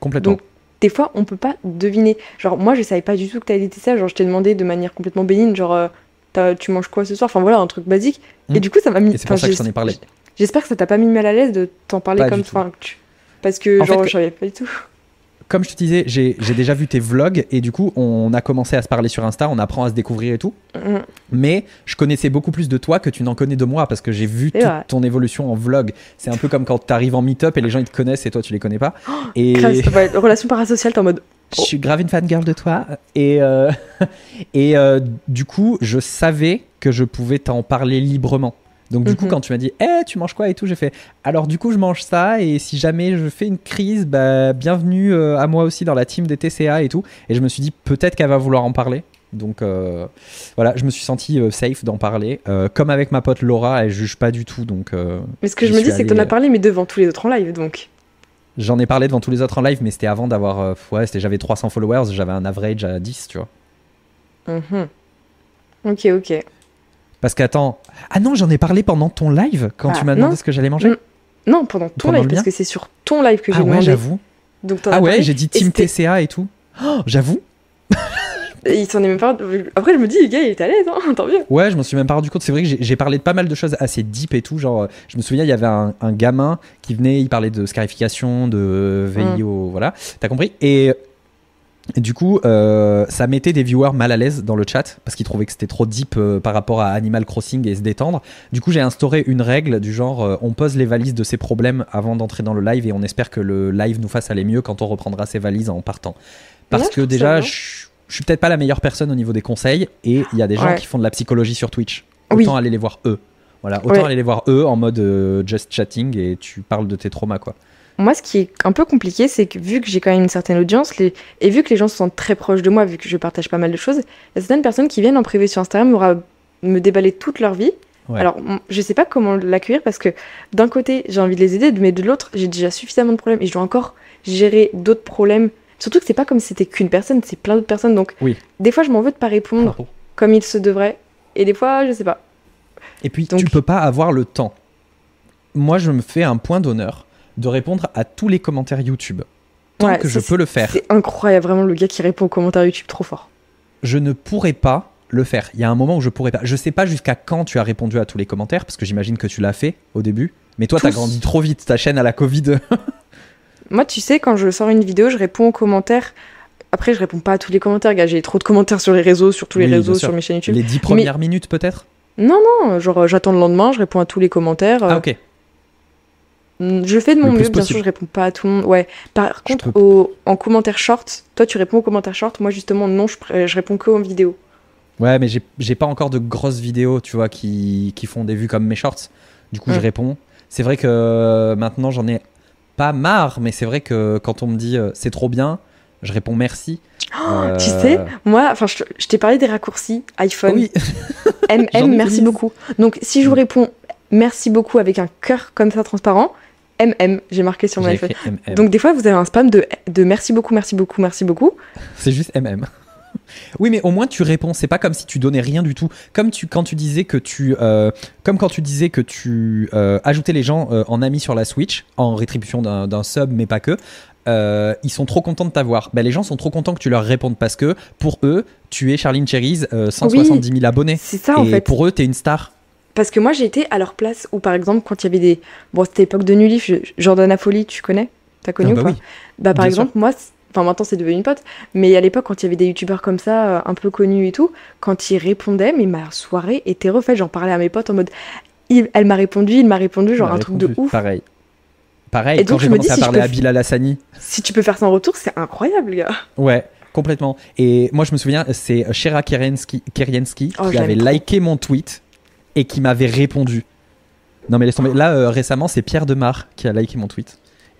complètement Donc, des fois, on peut pas deviner. Genre, moi, je savais pas du tout que t'avais des TCA. Genre, je t'ai demandé de manière complètement bénigne, genre, euh, tu manges quoi ce soir? Enfin, voilà, un truc basique. Et du coup, ça m'a mis. C'est pour ça que ai parlé. J'espère que ça t'a pas mis mal à l'aise de t'en parler Pas comme tu- Parce que, En fait, genre, que- je savais pas du tout. Comme je te disais, j'ai déjà vu tes vlogs et du coup, on a commencé à se parler sur Insta, on apprend à se découvrir et tout. Mm. Mais je connaissais beaucoup plus de toi que tu n'en connais de moi parce que j'ai vu toute vrai. ton évolution en vlog. C'est un peu comme quand tu arrives en meet-up et les gens ils te connaissent et toi tu les connais pas. Et ouais, relation parasociale, t'es en mode. je suis grave une fangirl de toi. Et, euh, <laughs> et euh, du coup, je savais que je pouvais t'en parler librement. Donc du coup, Mhm. quand tu m'as dit, eh, tu manges quoi et tout, j'ai fait, alors du coup, je mange ça et si jamais je fais une crise, bah, bienvenue euh, à moi aussi dans la team des TCA et tout. Et je me suis dit, peut-être qu'elle va vouloir en parler. Donc euh, voilà, je me suis senti euh, safe d'en parler. Euh, comme avec ma pote Laura, elle juge pas du tout. Donc Mais ce que je me dis, c'est que t'en as parlé, mais devant tous les autres en live, donc. j'en ai parlé devant tous les autres en live, mais c'était avant d'avoir. ouais, c'était j'avais 300 followers, j'avais un average à 10, tu vois. Mhm. Ok, ok. Parce qu'attends. Ah non, j'en ai parlé pendant ton live quand Ah, tu m'as demandé non. ce que j'allais manger. Mm. Non, pendant ton Pendant live, parce que c'est sur ton live que j'ai ah ouais, demandé. j'avoue. Donc t'en as Ah ouais, j'ai dit Team TCA et tout. Oh, j'avoue. <laughs> il s'en est même pas. Après, je me dis, le gars, il était à l'aise, hein, <laughs> tant mieux. Ouais, je m'en suis même pas rendu compte. C'est vrai que j'ai- parlé de pas mal de choses assez deep et tout. Genre, euh, je me souviens, il y avait un, un gamin qui venait, il parlait de scarification, de VIO, voilà. T'as compris? Et, et du coup, euh, ça mettait des viewers mal à l'aise dans le chat parce qu'ils trouvaient que c'était trop deep euh, par rapport à Animal Crossing et se détendre. Du coup, j'ai instauré une règle du genre, euh, on pose les valises de ses problèmes avant d'entrer dans le live et on espère que le live nous fasse aller mieux quand on reprendra ses valises en partant. Parce que déjà, je je suis peut-être pas la meilleure personne au niveau des conseils et il y a des gens Ouais. qui font de la psychologie sur Twitch. Oui. Autant aller les voir eux. Voilà, autant Ouais. aller les voir eux en mode just chatting et tu parles de tes traumas quoi. Moi, ce qui est un peu compliqué, c'est que vu que j'ai quand même une certaine audience, les... et vu que les gens se sentent très proches de moi, vu que je partage pas mal de choses, il y a certaines personnes qui viennent en privé sur Instagram me, ra- me déballer toute leur vie. Ouais. Alors, je sais pas comment l'accueillir parce que d'un côté, j'ai envie de les aider, mais de l'autre, j'ai déjà suffisamment de problèmes et je dois encore gérer d'autres problèmes. Surtout que c'est pas comme si c'était qu'une personne, c'est plein d'autres personnes. Donc, Oui. des fois, je m'en veux de pas répondre comme il se devrait. Et des fois, je sais pas. Et puis Donc- tu peux pas avoir le temps. Moi, je me fais un point d'honneur de répondre à tous les commentaires YouTube. Tant Ouais, que ça, je peux le faire, C'est incroyable, vraiment, le gars qui répond aux commentaires YouTube trop fort. je ne pourrais pas le faire. Il y a un moment où je pourrais pas. Je sais pas jusqu'à quand tu as répondu à tous les commentaires parce que j'imagine que tu l'as fait au début. Mais toi, t'as grandi trop vite. Ta chaîne à la Covid. <laughs> Moi, tu sais, quand je sors une vidéo, je réponds aux commentaires. Après, je réponds pas à tous les commentaires, gars. J'ai trop de commentaires sur les réseaux, sur tous les Oui, réseaux, sur mes chaînes YouTube. les dix premières minutes peut-être? Non, non, genre, euh, j'attends le lendemain, je réponds à tous les commentaires. euh, Ah ok. Mm, Je fais de mon mieux, bien sûr, je réponds pas à tout le monde. Ouais. Par contre, au- en commentaire short, toi tu réponds aux commentaires short, moi justement non, je, je réponds que en vidéo. Ouais, mais j'ai- pas encore de grosses vidéos, tu vois, qui, qui font des vues comme mes shorts. Du coup, je Mm. réponds. C'est vrai que euh, maintenant, j'en ai pas marre, mais c'est vrai que quand on me dit euh, c'est trop bien, je réponds merci. Euh, Tu sais, moi, enfin, je, je t'ai parlé des raccourcis iPhone. Oui, <laughs> MM, merci beaucoup. Donc, si je vous réponds merci beaucoup avec un cœur comme ça transparent, MM, j'ai marqué sur mon iPhone. MM. Donc, des fois, vous avez un spam de, de merci beaucoup, merci beaucoup, merci beaucoup. <laughs> C'est juste MM. Oui, mais au moins tu réponds. C'est pas comme si tu donnais rien du tout. Comme tu quand tu disais que tu, euh, comme quand tu disais que tu euh, ajoutais les gens euh, en amis sur la Switch en rétribution d'un sub, mais pas que. ils sont trop contents de t'avoir. Ben, les gens sont trop contents que tu leur répondes parce que pour eux, tu es Charline Cherries, euh, 170 000 abonnés. C'est ça, en Et fait. pour eux, t'es une star. Parce que moi, j'ai été à leur place où, par exemple, quand il y avait des. Bon, c'était l'époque de Nulif, Jordana Folie, tu connais? T'as connu Ah ou bah pas? oui. Bah, par Bien exemple, moi, enfin, maintenant, c'est devenu une pote, mais à l'époque, quand il y avait des youtubeurs comme ça, euh, un peu connus et tout, quand ils répondaient, mais ma soirée était refaite. J'en parlais à mes potes en mode. il- elle m'a répondu, il m'a répondu, genre un truc de ouf. Pareil. Pareil, Et quand donc, j'ai je me commencé dis, à si parler peux à Bilal Hassani, Si tu peux faire ça en retour, c'est incroyable, gars. Ouais, complètement. Et moi, je me souviens, c'est Shera Keriensky, Keriensky Oh, qui avait trop. liké mon tweet et qui m'avait répondu. Non, mais laisse tomber. Là, euh, récemment, c'est Pierre Demar qui a liké mon tweet.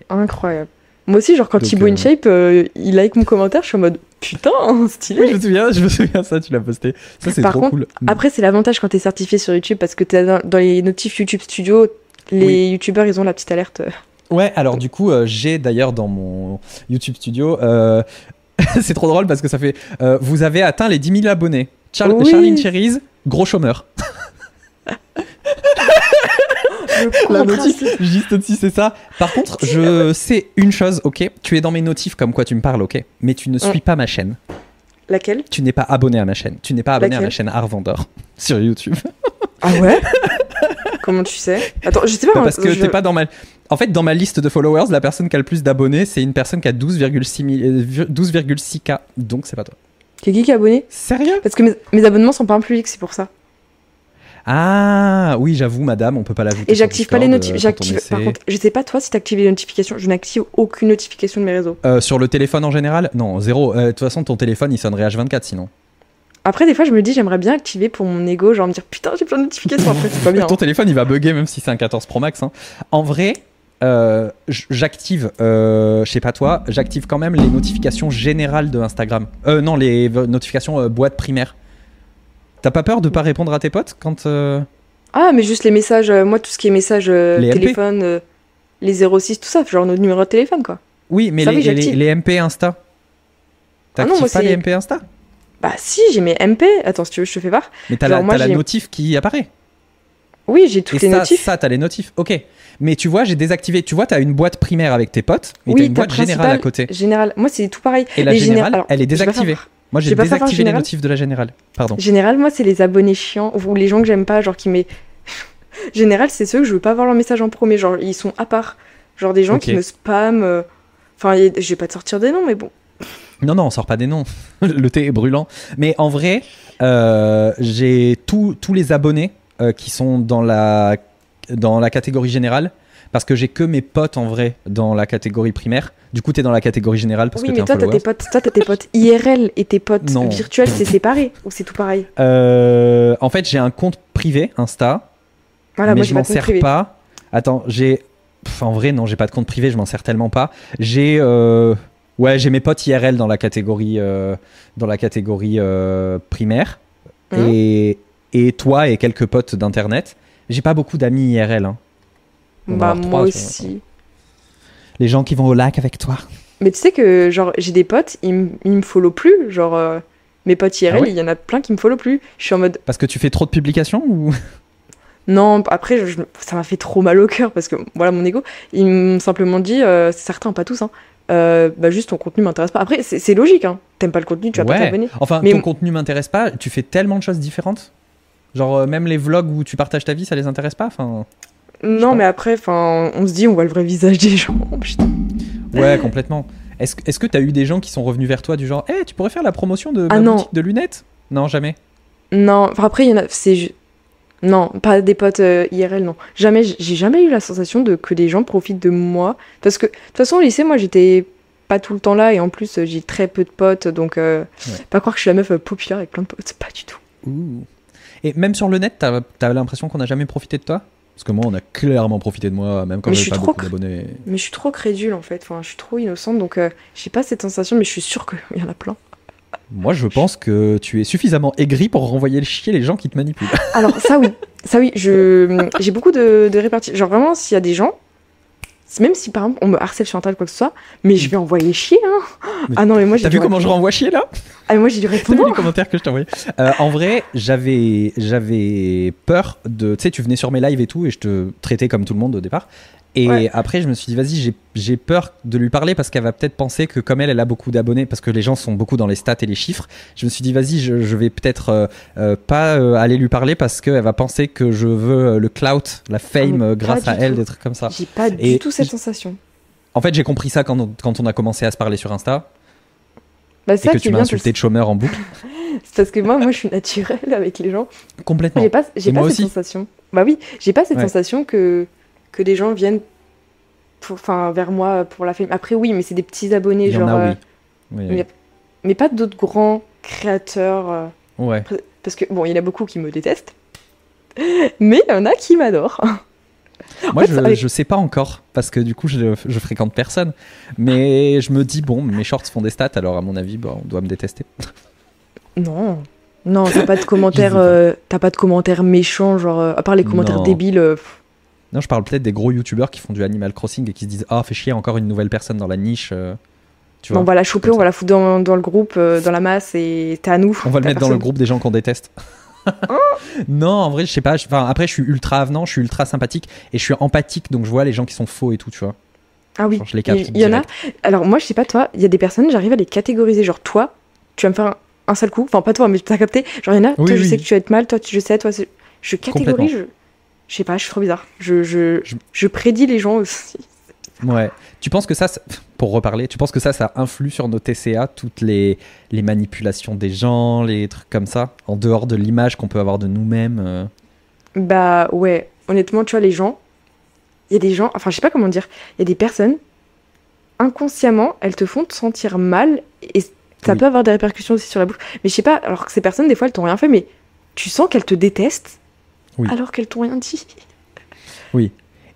Incroyable. Moi aussi, genre, quand Donc, Thibaut euh, InShape, euh, il like mon commentaire, je suis en mode putain, <laughs> stylé. Oui, je me souviens, je me souviens ça, tu l'as posté. Ça, c'est Par trop contre, cool. Après, c'est l'avantage quand t'es certifié sur YouTube parce que t'es dans, dans les notifs YouTube Studio, les Oui. YouTubeurs, ils ont la petite alerte. Ouais, alors du coup, euh, j'ai d'ailleurs dans mon YouTube studio, <laughs> c'est trop drôle parce que ça fait. vous avez atteint les 10 000 abonnés. Char- Oui. Charline Cherries, gros chômeur. <laughs> <laughs> La notif juste au-dessus, c'est ça. Par contre, je sais une chose, ok? Tu es dans mes notifs comme quoi tu me parles, ok? Mais tu ne suis pas ma chaîne. Laquelle? Tu n'es pas abonné à ma chaîne. Tu n'es pas abonné à ma chaîne Art Vendor <laughs> sur YouTube. Ah ouais? Comment tu sais? Attends, je sais pas. Bah, parce que je- t'es pas dans ma. En fait, dans ma liste de followers, la personne qui a le plus d'abonnés, c'est une personne qui a 12,6 mi- euh, 12,6K. Donc, c'est pas toi. C'est qui qui est abonné? Sérieux? Parce que mes, mes abonnements sont pas en public, c'est pour ça. Ah, oui, j'avoue, madame, on peut pas l'ajouter. Et j'active pas les notifications. euh. Par contre, je sais pas toi si t'actives les notifications. Je n'active aucune notification de mes réseaux. Euh, sur le téléphone en général? Non, zéro. Euh, De toute façon, ton téléphone, il sonnerait H24 sinon. Après, des fois, je me dis, j'aimerais bien activer pour mon ego, genre me dire putain, j'ai plein de notifications. Après, c'est pas <laughs> bien. Ton hein. téléphone, il va bugger même si c'est un 14 Pro Max. hein. En vrai, euh, j'active, euh, je sais pas toi, j'active quand même les notifications générales de Instagram. Euh, non, les notifications boîte primaire. T'as pas peur de pas répondre à tes potes quand. euh, Ah, mais juste les messages, euh, moi, tout ce qui est messages euh, Les téléphone, les 06, tout ça, genre notre numéro de téléphone, quoi. Oui, mais Ça, les, oui, les, MP Insta. Ah non, T'actives moi, pas les MP Insta? Bah si, j'ai mes MP. Attends, si tu veux, je te fais voir. Mais t'as la, moi, t'as la notif qui apparaît. Oui, j'ai Et toutes les ça, notifs. ça t'as les notifs. Ok. Mais tu vois, j'ai désactivé. Tu vois, t'as une boîte primaire avec tes potes, mais Oui, t'as une boîte générale à côté. Général, moi c'est tout pareil. Et la Les générale, alors, elle est désactivée. Moi, j'ai désactivé les notifs de la générale. Pardon. Général, moi c'est les abonnés chiants ou les gens que j'aime pas, genre qui met. <laughs> Général, c'est ceux que je veux pas voir leur message en premier, genre ils sont à part. Genre des gens qui me spamment. euh, Enfin, a- je vais pas te sortir des noms, mais bon. Non, non, on sort pas des noms. <laughs> le thé est brûlant. Mais en vrai, euh, j'ai tous tous les abonnés euh, qui sont dans la, dans la catégorie générale. Parce que j'ai que mes potes en vrai dans la catégorie primaire. Du coup, t'es dans la catégorie générale parce oui, que t'es mais un toi t'as follower. tes potes, toi t'as tes potes IRL et tes potes Non. virtuels, c'est séparé ou c'est tout pareil? Euh, en fait, j'ai un compte privé Insta, Voilà, mais moi je m'en sers privé. pas. Attends, j'ai. En vrai, non, j'ai pas de compte privé, je m'en sers tellement pas. J'ai. euh, Ouais, j'ai mes potes IRL dans la catégorie, euh, dans la catégorie primaire. Mhm. Et, et toi et quelques potes d'internet. J'ai pas beaucoup d'amis IRL. hein. On Bah moi trois, aussi. Les gens qui vont au lac avec toi. Mais tu sais que genre j'ai des potes, ils, m- ils me follow plus, genre euh, mes potes IRL, Ah ouais il y en a plein qui me follow plus. Je suis en mode Parce que tu fais trop de publications ou? <laughs> Non, après je- je- ça m'a fait trop mal au cœur parce que voilà mon ego, ils m'ont simplement dit euh, certains pas tous hein. euh, bah juste ton contenu m'intéresse pas. Après c'est c'est logique hein. T'aimes pas le contenu, tu vas pas Ouais. t'abonner. Enfin, Mais- ton contenu m'intéresse pas. Tu fais tellement de choses différentes. Genre, euh, même les vlogs où tu partages ta vie, ça les intéresse pas enfin... Non, mais après enfin on se dit on voit le vrai visage des gens. Oh, <laughs> putain. Ouais, complètement. Est-ce est-ce que tu as eu des gens qui sont revenus vers toi du genre, Eh, tu pourrais faire la promotion de Ah ma non. boutique de lunettes? Non, jamais. Non, enfin après il y en a c'est Non, pas des potes euh, IRL, non. Jamais, j'ai jamais eu la sensation de que des gens profitent de moi. Parce que, de toute façon, au lycée, moi, j'étais pas tout le temps là et en plus, j'ai très peu de potes. Donc, euh, Ouais. pas croire que je suis la meuf euh, populaire avec plein de potes. Pas du tout. Ouh. Et même sur le net, t'as as, l'impression qu'on n'a jamais profité de toi? Parce que moi, on a clairement profité de moi, même quand j'avais pas beaucoup d'abonnés. Mais je suis trop crédule, en fait. Enfin, je suis trop innocente. Donc, euh, j'ai pas cette sensation, mais je suis sûre qu'il y en a plein. Moi, je pense que tu es suffisamment aigri pour renvoyer le chier les gens qui te manipulent. Alors, ça, oui. Ça, oui. Je... J'ai beaucoup de, de réparties. Genre, vraiment, s'il y a des gens. Même si par exemple on me harcèle sur internet quoi que ce soit, mais je vais envoyer chier hein. Ah non mais moi j'ai T'as vu comment je répondre. renvoie chier là? Ah mais moi j'ai dû T'as vu répondre. les commentaires que je t'ai envoyés? Euh, En vrai, j'avais j'avais peur de. Tu sais, tu venais sur mes lives et tout, et je te traitais comme tout le monde au départ. Et Ouais. après, je me suis dit, vas-y, j'ai- peur de lui parler parce qu'elle va peut-être penser que, comme elle, elle a beaucoup d'abonnés, parce que les gens sont beaucoup dans les stats et les chiffres. Je me suis dit, vas-y, je, je vais peut-être euh, euh, pas euh, aller lui parler parce qu'elle va penser que je veux le clout, la fame euh, pas grâce à elle, tout. des trucs comme ça. J'ai pas Et du tout cette sensation. En fait, j'ai compris ça quand on, quand on a commencé à se parler sur Insta Bah et ça que tu m'as insulté de chômeur en boucle. <laughs> c'est parce que moi moi je suis naturelle avec les gens. Complètement. J'ai pas j'ai pas moi cette aussi. sensation. Bah oui, j'ai pas cette Ouais. sensation que que des gens viennent pour vers moi pour la fame. Après oui, mais c'est des petits abonnés Il y genre en a, euh, oui. Oui. mais- pas d'autres grands créateurs euh, Ouais. parce que bon, il y en a beaucoup qui me détestent. <laughs> Mais il y en a qui m'adorent. <laughs> Moi, fait, je, avec- je sais pas encore, parce que du coup, je, je fréquente personne. Mais je me dis, bon, mes shorts font des stats, alors à mon avis, bon, on doit me détester. Non. Non, t'as pas de <laughs> commentaires euh, t'as pas de commentaires méchants genre euh, à part les commentaires Non. débiles. euh, pff, Non, je parle peut-être des gros youtubeurs qui font du Animal Crossing et qui se disent, ah, fait chier, encore une nouvelle personne dans la niche. euh, tu on vois. va la choper, on va la foutre dans, dans le groupe, euh, dans la masse, et t'es à nous. On va le mettre dans le groupe des gens qu'on déteste. <laughs> non, en vrai, je sais pas. Enfin, après, je suis ultra avenant, je suis ultra sympathique et je suis empathique, donc je vois les gens qui sont faux et tout, tu vois. Ah oui, je il y, y en a. Alors moi, je sais pas toi, il y a des personnes, j'arrive à les catégoriser. Genre toi, tu vas me faire un, un sale coup. Enfin, pas toi, mais t'as capté. Genre, il y en a, Oui, toi, je sais que tu vas être mal, toi, tu- je sais, toi, je catégorise. Je... je sais pas, je suis trop bizarre. Je, je, Je- je prédis les gens aussi. Ouais. Tu penses que ça, pour reparler, tu penses que ça, ça influe sur nos TCA, toutes les, les manipulations des gens, les trucs comme ça, en dehors de l'image qu'on peut avoir de nous-mêmes euh. Bah ouais, honnêtement, tu vois, les gens, il y a des gens, enfin, je sais pas comment dire, il y a des personnes, inconsciemment, elles te font te sentir mal et ça Oui. peut avoir des répercussions aussi sur la bouche. Mais je sais pas, alors que ces personnes, des fois, elles t'ont rien fait, mais tu sens qu'elles te détestent Oui. alors qu'elles t'ont rien dit.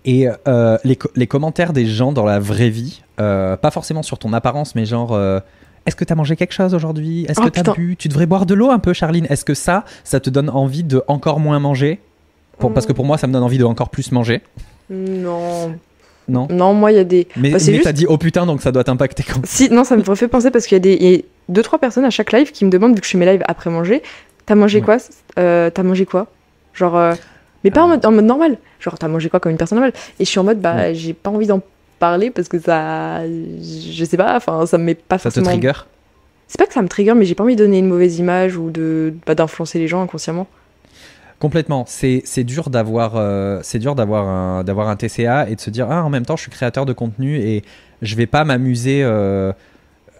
Et euh, les, co- les commentaires des gens dans la vraie vie, euh, pas forcément sur ton apparence, mais genre, euh, est-ce que t'as mangé quelque chose aujourd'hui? Est-ce Oh, que t'as bu? Tu devrais boire de l'eau un peu, Charline. Est-ce que ça, ça te donne envie de encore moins manger? Pour- Parce que pour moi, ça me donne envie de encore plus manger. Non. Non? Non, moi, il y a des. Mais, Bah, mais juste- t'as dit oh putain, donc ça doit t'impacter quand Si, non, ça me fait penser parce qu'il y a des y a deux, trois personnes à chaque live qui me demandent, vu que je fais mes lives après manger, t'as mangé Ouais. quoi? T'as mangé quoi? Genre. euh, Mais pas en, mode, en mode normal. Genre, t'as mangé quoi comme une personne normale? Et je suis en mode, bah, j'ai pas envie d'en parler parce que ça. Je sais pas, enfin, ça me met pas Ça te forcément. trigger? C'est pas que ça me trigger, mais j'ai pas envie de donner une mauvaise image ou de bah, d'influencer les gens inconsciemment. Complètement. C'est dur d'avoir euh, c'est dur d'avoir un d'avoir un TCA et de se dire ah en même temps je suis créateur de contenu et je vais pas m'amuser. euh,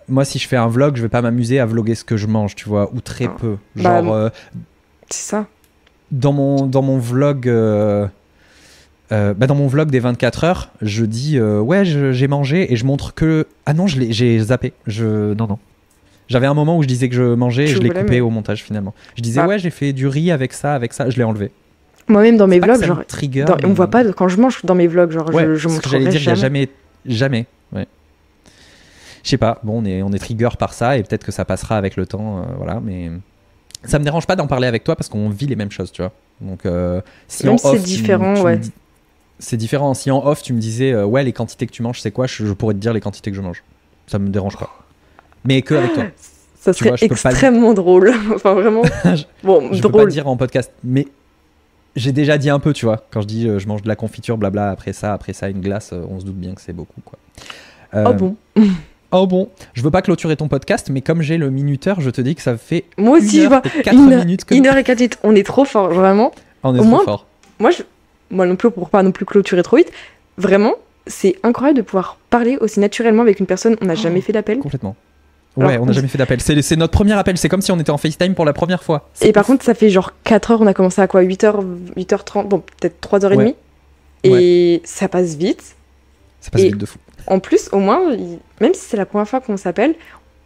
moi si je fais un vlog je vais pas m'amuser à vloguer ce que je mange tu vois ou très Ah. peu. Bah, Genre euh, C'est ça. Dans mon dans mon vlog. euh, euh, bah dans mon vlog des 24 heures, je dis euh, ouais j'ai mangé et je montre que ah non je l'ai j'ai zappé je non non j'avais un moment où je disais que je mangeais et Je l'ai coupé mais- au montage finalement je disais Ah. ouais j'ai fait du riz avec ça avec ça je l'ai enlevé Moi-même dans mes vlogs, genre. trigger, dans- on voit pas quand je mange dans mes vlogs, genre, Ouais, je, je que j'allais dire, jamais. jamais, jamais. Ouais. Je sais pas, bon, on est, on est trigger par ça et peut-être que ça passera avec le temps, euh, voilà, mais ça me dérange pas d'en parler avec toi parce qu'on vit les mêmes choses, tu vois. Donc, euh, si Même c'est différent, tu ouais. C'est différent. Si en off, tu me disais, euh, ouais, les quantités que tu manges, c'est quoi je, je pourrais te dire les quantités que je mange. Ça me dérange pas. Mais que avec toi. <gasps> Ça Tu serait vois, je peux pas le- extrêmement drôle. <laughs> enfin, vraiment. <laughs> Je- Bon, Je peux pas drôle. le dire en podcast, mais j'ai déjà dit un peu, tu vois. Quand je dis euh, je mange de la confiture, blabla, après ça, après ça, une glace, on se doute bien que c'est beaucoup, quoi. Oh bon? <laughs> Oh bon, je veux pas clôturer ton podcast, mais comme j'ai le minuteur, je te dis que ça fait Moi aussi, une je heure vois. et quatre Une, minutes que une heure et quatre minutes. On est trop fort, vraiment. on est au trop moins- fort. Moi, je... Moi non plus, pour pas non plus clôturer trop vite. Vraiment, c'est incroyable de pouvoir parler aussi naturellement avec une personne. On n'a Oh. jamais fait d'appel. Complètement. Ouais, Alors, on n'a jamais fait d'appel. C'est notre premier appel. C'est comme si on était en FaceTime pour la première fois. Et par contre, ça fait genre 4 heures, on a commencé à quoi 8h, 8h30, bon, peut-être 3h30. Ouais. Et ça passe vite. Ça passe Et- vite de fou. En plus, au moins, même si c'est la première fois qu'on s'appelle,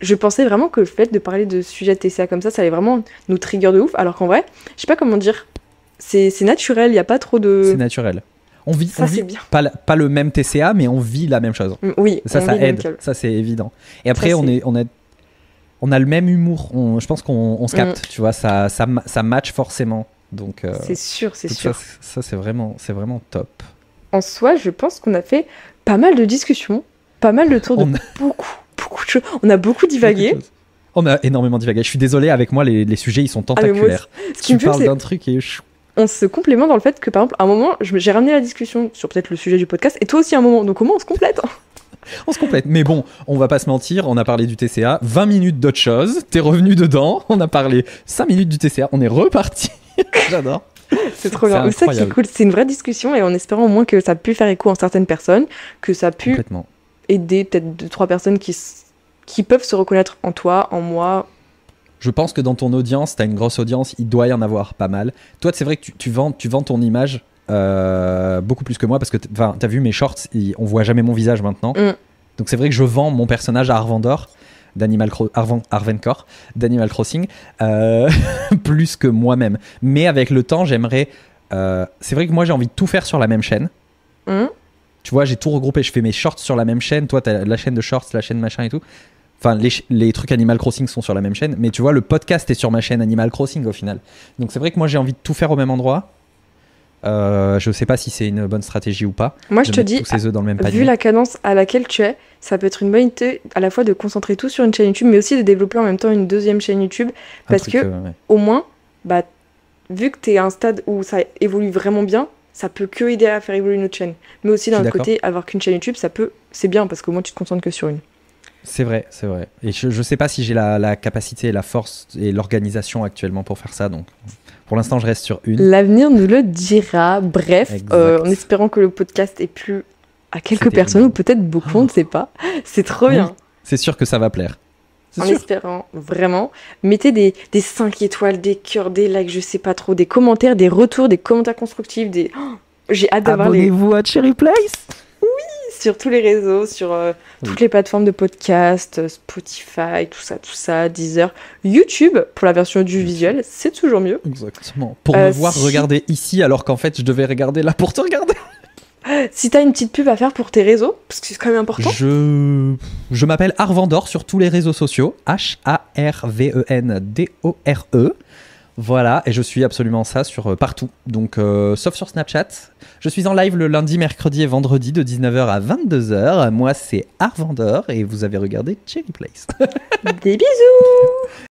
je pensais vraiment que le fait de parler de sujets TCA comme ça, ça allait vraiment nous trigger de ouf. Alors qu'en vrai, je sais pas comment dire, c'est c'est naturel, il n'y a pas trop C'est de. naturel. On vit, on Ça, vit c'est bien. pas, le même TCA, mais on vit la même chose. Mm, Oui, Ça, on ça vit même aide. Ça, c'est évident. Et après, Ça, on, c'est- est, on, a, on a le même humour. On- je pense qu'on on se capte. Tu vois, ça, ça, ça match forcément. Donc, euh, C'est sûr, c'est sûr. ça, c'est- ça, c'est vraiment, c'est vraiment top. En soi, je pense qu'on a fait pas mal de discussions, pas mal de tours de a- <laughs> beaucoup, beaucoup de choses. On a beaucoup divagué. Beaucoup. On a énormément divagué. Je suis désolé, avec moi, les, les sujets, ils sont Ah, moi tentaculaires. Ce qui tu me parles d'un truc et on se complémente dans le fait que, par exemple, à un moment, j'ai ramené la discussion sur peut-être le sujet du podcast, et toi aussi à un moment. Donc au moins, on se complète. hein. <laughs> On se complète. Mais bon, on va pas se mentir, on a parlé du TCA, 20 minutes d'autre chose, t'es revenu dedans, on a parlé 5 minutes du TCA, on est reparti. <laughs> J'adore. C'est trop C'est bien. Mais ça qui est cool, c'est une vraie discussion, et en espérant au moins que ça a pu faire écho en certaines personnes, que ça a pu aider peut-être deux, trois personnes qui, qui peuvent se reconnaître en toi, en moi. Je pense que dans ton audience, t'as une grosse audience, il doit y en avoir pas mal. Toi, c'est vrai que tu, tu vends, tu vends ton image euh, beaucoup plus que moi parce que t- enfin, t'as vu mes shorts, on voit jamais mon visage maintenant. Mm. Donc c'est vrai que je vends mon personnage à Arvandor d'Animal d'Animal Crossing euh, <laughs> plus que moi-même. Mais avec le temps, j'aimerais. euh, c'est vrai que moi j'ai envie de tout faire sur la même chaîne. Hum, Tu vois, j'ai tout regroupé. Je fais mes shorts sur la même chaîne. Toi, t'as la chaîne de shorts, la chaîne machin et tout. Enfin, les, les trucs Animal Crossing sont sur la même chaîne. Mais tu vois, le podcast est sur ma chaîne Animal Crossing au final. Donc c'est vrai que moi j'ai envie de tout faire au même endroit. Euh, je sais pas si c'est une bonne stratégie ou pas. Moi, je te dis, tous ses œufs dans le même panier. vu la cadence à laquelle tu es, ça peut être une bonne idée à la fois de concentrer tout sur une chaîne YouTube, mais aussi de développer en même temps une deuxième chaîne YouTube, parce truc, que- euh, ouais. au moins, bah, vu que tu es à un stade où ça évolue vraiment bien, ça peut que aider à faire évoluer notre chaîne. Mais aussi d'un côté, avoir qu'une chaîne YouTube, ça peut, c'est bien parce qu'au moins tu te concentres que sur une. C'est vrai, c'est vrai. Et je, je sais pas si j'ai la, la capacité, la force et l'organisation actuellement pour faire ça. Donc pour l'instant, je reste sur une. L'avenir nous le dira. Bref, euh, en espérant que le podcast ait plu à quelques personnes, ou peut-être beaucoup, on ne sait pas. <laughs> C'est trop Oui, bien. C'est sûr que ça va plaire. En sûr. espérant, vraiment. Mettez des, des 5 étoiles, des cœurs, des likes, je sais pas trop, des commentaires, des retours, des commentaires constructifs, des... Oh, <gasps> J'ai hâte d'avoir les... Abonnez-vous à Cherry Place. Sur tous les réseaux, sur euh, toutes les plateformes de podcast, euh, Spotify, tout ça, tout ça, Deezer, YouTube pour la version du visuel, c'est toujours mieux. Exactement. Pour Euh, me voir si- regarder ici alors qu'en fait je devais regarder là pour te regarder. <laughs> Si t'as une petite pub à faire pour tes réseaux, parce que c'est quand même important. Je, je m'appelle Arvandor sur tous les réseaux sociaux. H-A-R-V-E-N-D-O-R-E. Voilà, et je suis absolument ça sur euh, partout. Donc, euh, sauf sur Snapchat. Je suis en live le lundi, mercredi et vendredi de 19h à 22h. Moi, c'est Arvandor et vous avez regardé Cherry Place. Des bisous